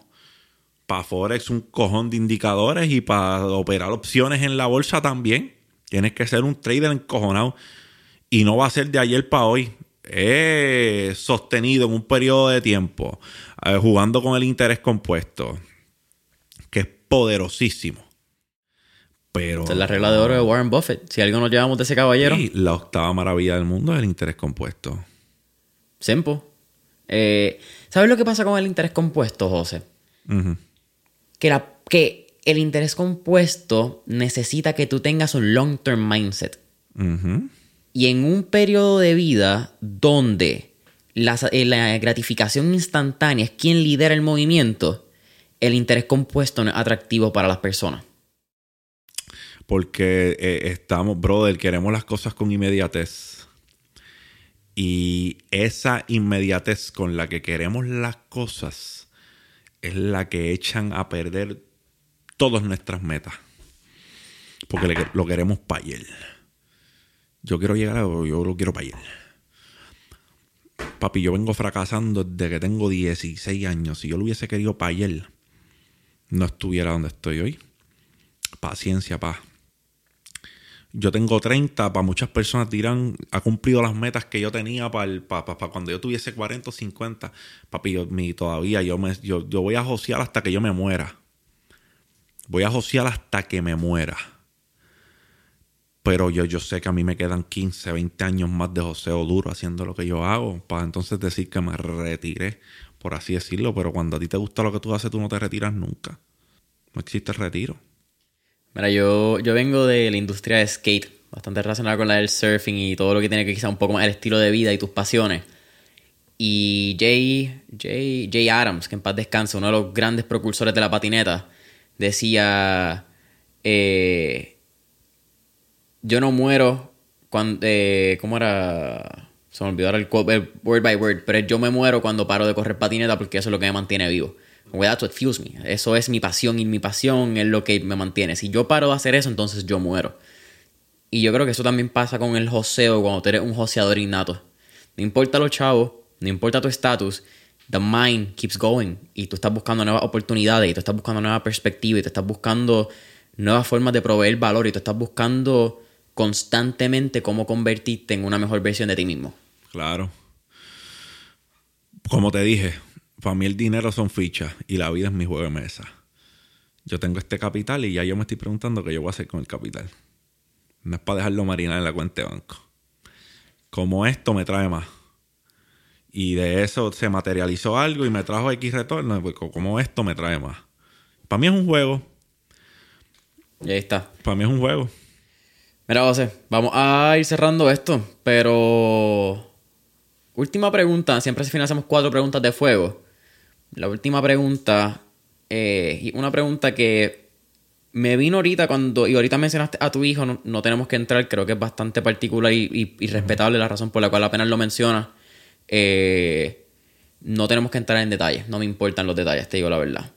Para Forex un cojón de indicadores y para operar opciones en la bolsa también. Tienes que ser un trader encojonado. Y no va a ser de ayer para hoy. Es sostenido en un periodo de tiempo, eh, jugando con el interés compuesto que es poderosísimo. Pero. Esta es la regla de oro de Warren Buffett. Si algo nos llevamos de ese caballero, Sí, la octava maravilla del mundo es el interés compuesto. Sempo. Eh, ¿Sabes lo que pasa con el interés compuesto, José? Que, la, que el interés compuesto necesita que tú tengas un long-term mindset. Y en un periodo de vida donde la, eh, la gratificación instantánea es quien lidera el movimiento, el interés compuesto no es atractivo para las personas. Porque eh, estamos, brother, queremos las cosas con inmediatez. Y esa inmediatez con la que queremos las cosas es la que echan a perder todas nuestras metas. Porque lo queremos para ayer. Yo quiero llegar a yo lo quiero para ayer. Papi, yo vengo fracasando desde que tengo 16 años. Si yo lo hubiese querido para ayer, no estuviera donde estoy hoy. Paciencia, pa. Yo tengo 30, para muchas personas dirán, ha cumplido las metas que yo tenía para, el- pa- pa- pa cuando yo tuviese 40 o 50. Papi, yo, todavía yo voy a josear hasta que yo me muera. Voy a josear hasta que me muera. Pero yo, yo sé que a mí me quedan 15, 20 años más de joseo duro haciendo lo que yo hago. Para entonces decir que me retiré, por así decirlo. Pero cuando a ti te gusta lo que tú haces, tú no te retiras nunca. No existe retiro. Mira, yo, yo vengo de la industria de skate, bastante relacionada con la del surfing y todo lo que tiene que quizá un poco más el estilo de vida y tus pasiones. Y Jay, Jay, Jay Adams, que en paz descansa, uno de los grandes propulsores de la patineta, decía, eh, yo no muero cuando, eh, ¿cómo era? Se me olvidó el, el word by word, pero yo me muero cuando paro de correr patineta porque eso es lo que me mantiene vivo. Well, that's what fuels me. Eso es mi pasión y mi pasión es lo que me mantiene. Si yo paro de hacer eso, entonces yo muero. Y yo creo que eso también pasa con el joseo cuando tú eres un joseador innato. No importa los chavos, no importa tu estatus, the mind keeps going. Y tú estás buscando nuevas oportunidades, y tú estás buscando nuevas perspectivas, y tú estás buscando nuevas formas de proveer valor, y tú estás buscando constantemente cómo convertirte en una mejor versión de ti mismo. Claro. Como te dije, para mí el dinero son fichas y la vida es mi juego de mesa. Yo tengo este capital y ya yo me estoy preguntando qué yo voy a hacer con el capital. No es para dejarlo marinar en la cuenta de banco. Como esto me trae más. Y de eso se materializó algo y me trajo X retorno. Pues como esto me trae más. Para mí es un juego. Y ahí está. Para mí es un juego. Mira, José, vamos a ir cerrando esto, pero... Última pregunta, siempre al final hacemos cuatro preguntas de fuego. La última pregunta, eh, y una pregunta que me vino ahorita cuando, y ahorita mencionaste a tu hijo, no, tenemos que entrar, creo que es bastante particular y, respetable la razón por la cual apenas lo menciona. Eh, no tenemos que entrar en detalles, no me importan los detalles, te digo la verdad.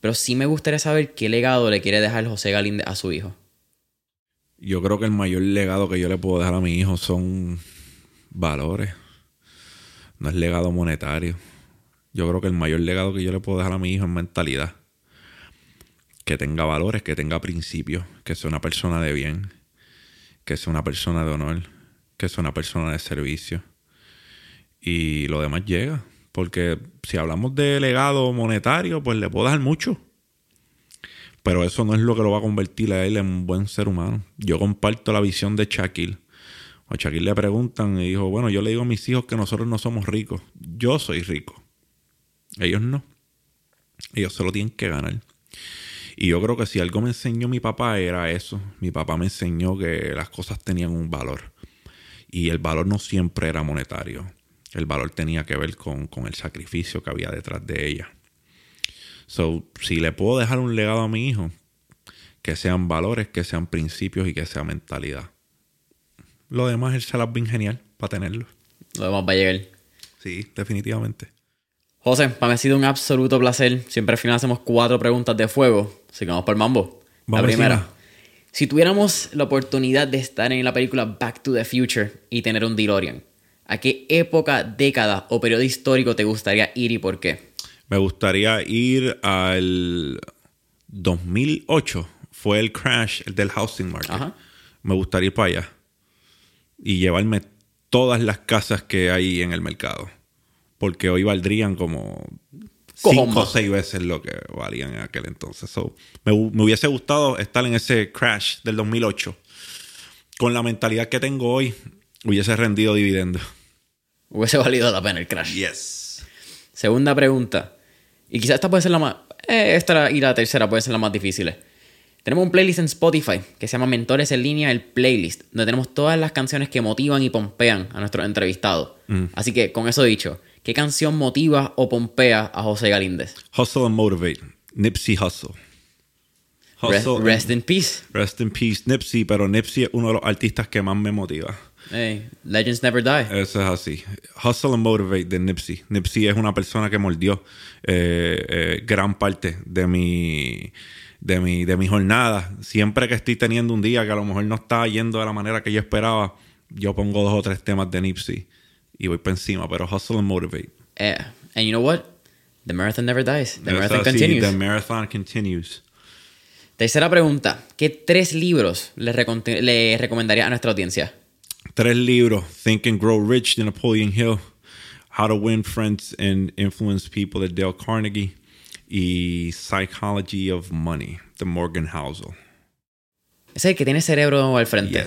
Pero sí me gustaría saber qué legado le quiere dejar José Galíndez a su hijo. Yo creo que el mayor legado que yo le puedo dejar a mi hijo son valores. No es legado monetario. Yo creo que el mayor legado que yo le puedo dejar a mi hijo es mentalidad. Que tenga valores, que tenga principios, que sea una persona de bien, que sea una persona de honor, que sea una persona de servicio. Y lo demás llega. Porque si hablamos de legado monetario, pues le puedo dejar mucho. Pero eso no es lo que lo va a convertir a él en un buen ser humano. Yo comparto la visión de Shaquille. A Shaquille le preguntan y dijo, bueno, yo le digo a mis hijos que nosotros no somos ricos. Yo soy rico. Ellos no. Ellos se lo tienen que ganar. Y yo creo que si algo me enseñó mi papá era eso. Mi papá me enseñó que las cosas tenían un valor. Y el valor no siempre era monetario. El valor tenía que ver con, con el sacrificio que había detrás de ella. So, si le puedo dejar un legado a mi hijo, que sean valores, que sean principios y que sea mentalidad. Lo demás él se las bien genial para tenerlo. Lo demás va a llegar. Sí, definitivamente. José, para mí ha sido un absoluto placer. Siempre al final hacemos cuatro preguntas de fuego. Así que vamos por el mambo. la primera. Si tuviéramos la oportunidad de estar en la película Back to the Future y tener un DeLorean, ¿a qué época, década o periodo histórico te gustaría ir y por qué? Me gustaría ir al 2008. Fue el crash el del housing market. Me gustaría ir para allá. Y llevarme todas las casas que hay en el mercado. Porque hoy valdrían como cinco o seis veces lo que valían en aquel entonces. me, me, hubiese gustado estar en ese crash del 2008. Con la mentalidad que tengo hoy, hubiese rendido dividendos. Hubiese valido la pena el crash. Yes. Segunda pregunta. Y quizás esta puede ser la más... Eh, esta y la tercera puede ser la más difíciles. Tenemos un playlist en Spotify que se llama Mentores en línea, el playlist, donde tenemos todas las canciones que motivan y pompean a nuestros entrevistados. Mm. Así que, con eso dicho, ¿qué canción motiva o pompea a José Galíndez? Hustle and Motivate, Nipsey Hustle. rest in peace. Rest in peace, Nipsey, pero Nipsey es uno de los artistas que más me motiva. Hey, legends never die. Eso es así. Hustle and Motivate de Nipsey. Nipsey es una persona que mordió eh, eh, gran parte de mi, de, mi, de mi jornada. Siempre que estoy teniendo un día que a lo mejor no está yendo de la manera que yo esperaba, yo pongo dos o tres temas de Nipsey y voy para encima. Pero Hustle and Motivate. Yeah. And you know what? The marathon never dies. The marathon continues. The marathon continues. Tercera pregunta. ¿Qué tres libros le, le recomendaría a nuestra audiencia? tres libros: Think and Grow Rich de Napoleon Hill, How to Win Friends and Influence People de Dale Carnegie y Psychology of Money de Morgan Housel. Ese es el que tiene cerebro al frente.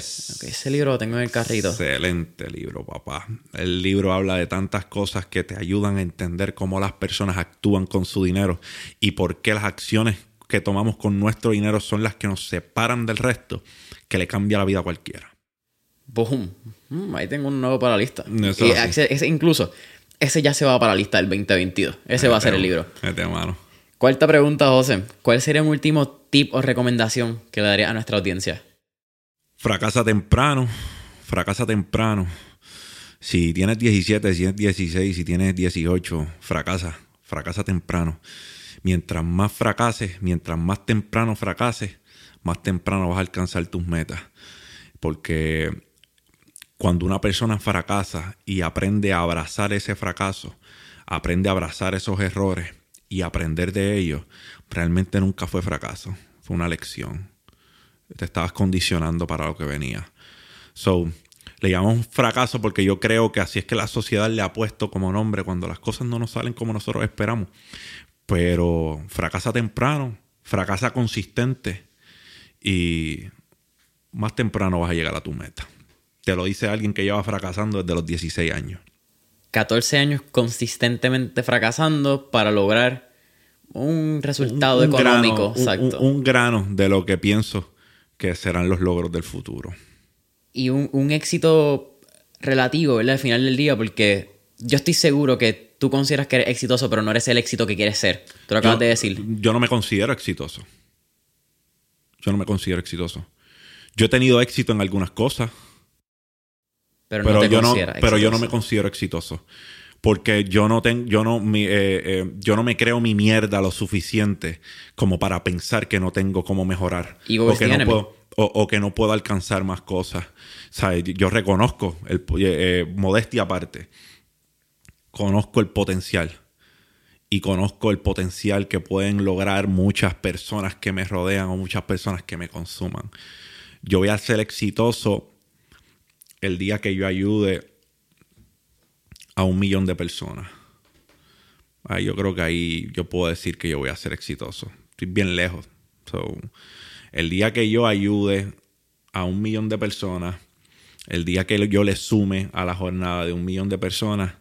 ese libro lo tengo en el carrito. Excelente libro, papá. El libro habla de tantas cosas que te ayudan a entender cómo las personas actúan con su dinero y por qué las acciones que tomamos con nuestro dinero son las que nos separan del resto, que le cambia la vida a cualquiera. Boom. Mm, ahí tengo un nuevo para la lista. Y ese- ese incluso, ese ya se va para la lista del 2022. Ese va a ser el libro. Mete mano. Cuarta pregunta, José. ¿Cuál sería un último tip o recomendación que le daría a nuestra audiencia? Fracasa temprano, fracasa temprano. Si tienes 17, si tienes 16, si tienes 18, fracasa, fracasa temprano. Mientras más fracases, mientras más temprano fracases, más temprano vas a alcanzar tus metas. Porque cuando una persona fracasa y aprende a abrazar ese fracaso, aprende a abrazar esos errores y aprender de ellos, realmente nunca fue fracaso, fue una lección. Te estabas condicionando para lo que venía. So, le llamamos fracaso porque yo creo que así es que la sociedad le ha puesto como nombre cuando las cosas no nos salen como nosotros esperamos. Pero fracasa temprano, fracasa consistente y más temprano vas a llegar a tu meta. Te lo dice alguien que lleva fracasando desde los 16 años. 14 años consistentemente fracasando para lograr un resultado económico. grano, exacto. un- un grano de lo que pienso que serán los logros del futuro. y un, un éxito relativo, ¿verdad? Al final del día, porque yo estoy seguro que tú consideras que eres exitoso, pero no eres el éxito que quieres ser. Tú lo acabas yo, de decir. Yo no me considero exitoso. Yo no me considero exitoso. Yo he tenido éxito en algunas cosas, Pero, no te yo, no, pero yo no me considero exitoso. Porque yo no, tengo yo, no, mi- eh, eh, yo no me creo mi mierda lo suficiente como para pensar que no tengo cómo mejorar. O que, no puedo, o, o que no puedo alcanzar más cosas. ¿Sabes? Yo reconozco, el, eh, modestia aparte, conozco el potencial. Y conozco el potencial que pueden lograr muchas personas que me rodean o muchas personas que me consuman. Yo voy a ser exitoso el día que yo ayude a un millón de personas. Ahí yo creo que ahí yo puedo decir que yo voy a ser exitoso. Estoy bien lejos. So, el día que yo ayude a un millón de personas, el día que yo le sume a la jornada de un millón de personas,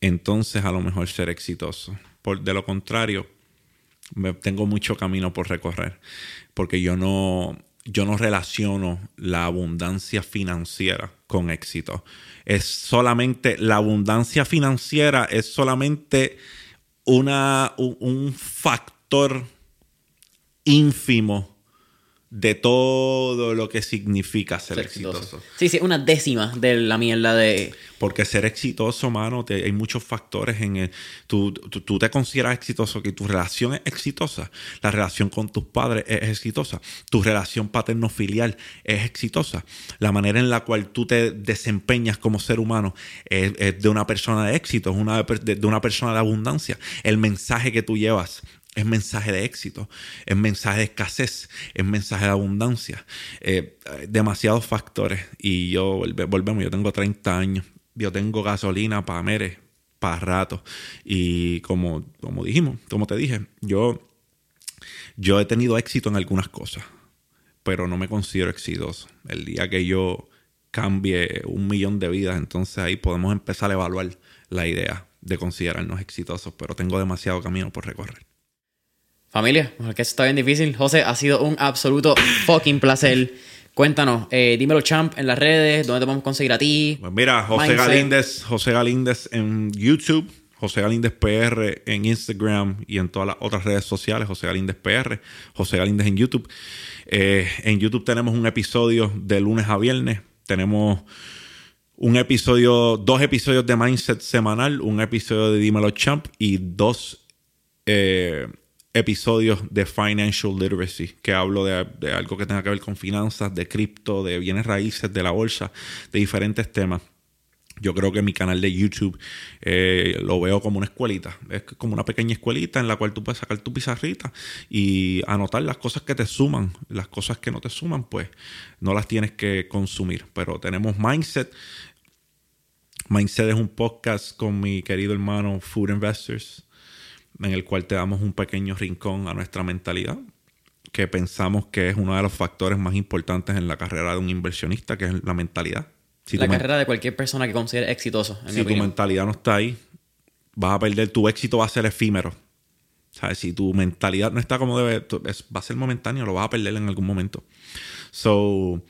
entonces a lo mejor ser exitoso. Por, de lo contrario, me, tengo mucho camino por recorrer. Porque yo no, yo no relaciono la abundancia financiera con éxito. Es solamente, la abundancia financiera es solamente una, un, un factor ínfimo de todo lo que significa ser, Ser exitoso. exitoso. Sí, sí, una décima de la mierda de. Porque ser exitoso, mano, te- hay muchos factores en el... Tú, tú, tú te consideras exitoso, que tu relación es exitosa. La relación con tus padres es exitosa. Tu relación paterno-filial es exitosa. La manera en la cual tú te desempeñas como ser humano es, es de una persona de éxito, es una de, de una persona de abundancia. El mensaje que tú llevas es mensaje de éxito, es mensaje de escasez, es mensaje de abundancia. Eh, demasiados factores. Y yo, volve- volvemos, yo tengo 30 años, yo tengo gasolina para mere, para rato. Y como, como dijimos, como te dije, yo, yo he tenido éxito en algunas cosas, pero no me considero exitoso. El día que yo cambie un millón de vidas, entonces ahí podemos empezar a evaluar la idea de considerarnos exitosos, pero tengo demasiado camino por recorrer. Familia, porque eso está bien difícil. José, ha sido un absoluto fucking placer. Cuéntanos, eh, dímelo, champ, en las redes, dónde te podemos conseguir a ti. Pues mira, José Mindset. Galíndez, José Galíndez en YouTube, José Galíndez PR en Instagram y en todas las otras redes sociales, José Galíndez PR, José Galíndez en YouTube. Eh, en YouTube tenemos un episodio de lunes a viernes. Tenemos un episodio, dos episodios de Mindset semanal, un episodio de Dímelo Champ y dos eh, episodios de Financial Literacy, que hablo de, algo que tenga que ver con finanzas, de cripto, de bienes raíces, de la bolsa, de diferentes temas. Yo creo que mi canal de YouTube eh, lo veo como una escuelita. Es como una pequeña escuelita en la cual tú puedes sacar tu pizarrita y anotar las cosas que te suman. Las cosas que no te suman, pues no las tienes que consumir. Pero tenemos Mindset. Mindset es un podcast con mi querido hermano Food Investors, en el cual te damos un pequeño rincón a nuestra mentalidad, que pensamos que es uno de los factores más importantes en la carrera de un inversionista, que es la mentalidad. Si la carrera de cualquier persona que considere exitoso, en mi si tu opinión. mentalidad no está ahí, vas a perder tu éxito, va a ser efímero. ¿Sabes? Si tu mentalidad no está como debe, va a ser momentáneo, lo vas a perder en algún momento. So,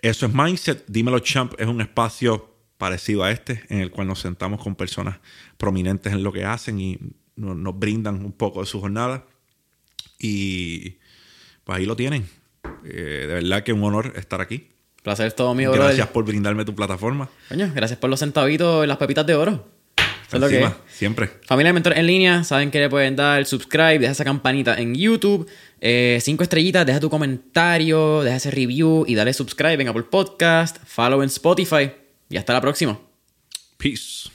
eso es Mindset. Dímelo Champ es un espacio parecido a este, en el cual nos sentamos con personas prominentes en lo que hacen y nos, brindan un poco de su jornada. Y pues ahí lo tienen. Eh, de verdad que un honor estar aquí. Placer es todo mío, Gracias por brindarme tu plataforma. Coño, gracias por los centavitos y las pepitas de oro. Eso es lo que Siempre. Familia de Mentores en línea, saben que le pueden dar subscribe, deja esa campanita en YouTube, eh, cinco estrellitas, deja tu comentario, deja ese review y dale subscribe en Apple Podcast, follow en Spotify. Y hasta la próxima. Peace.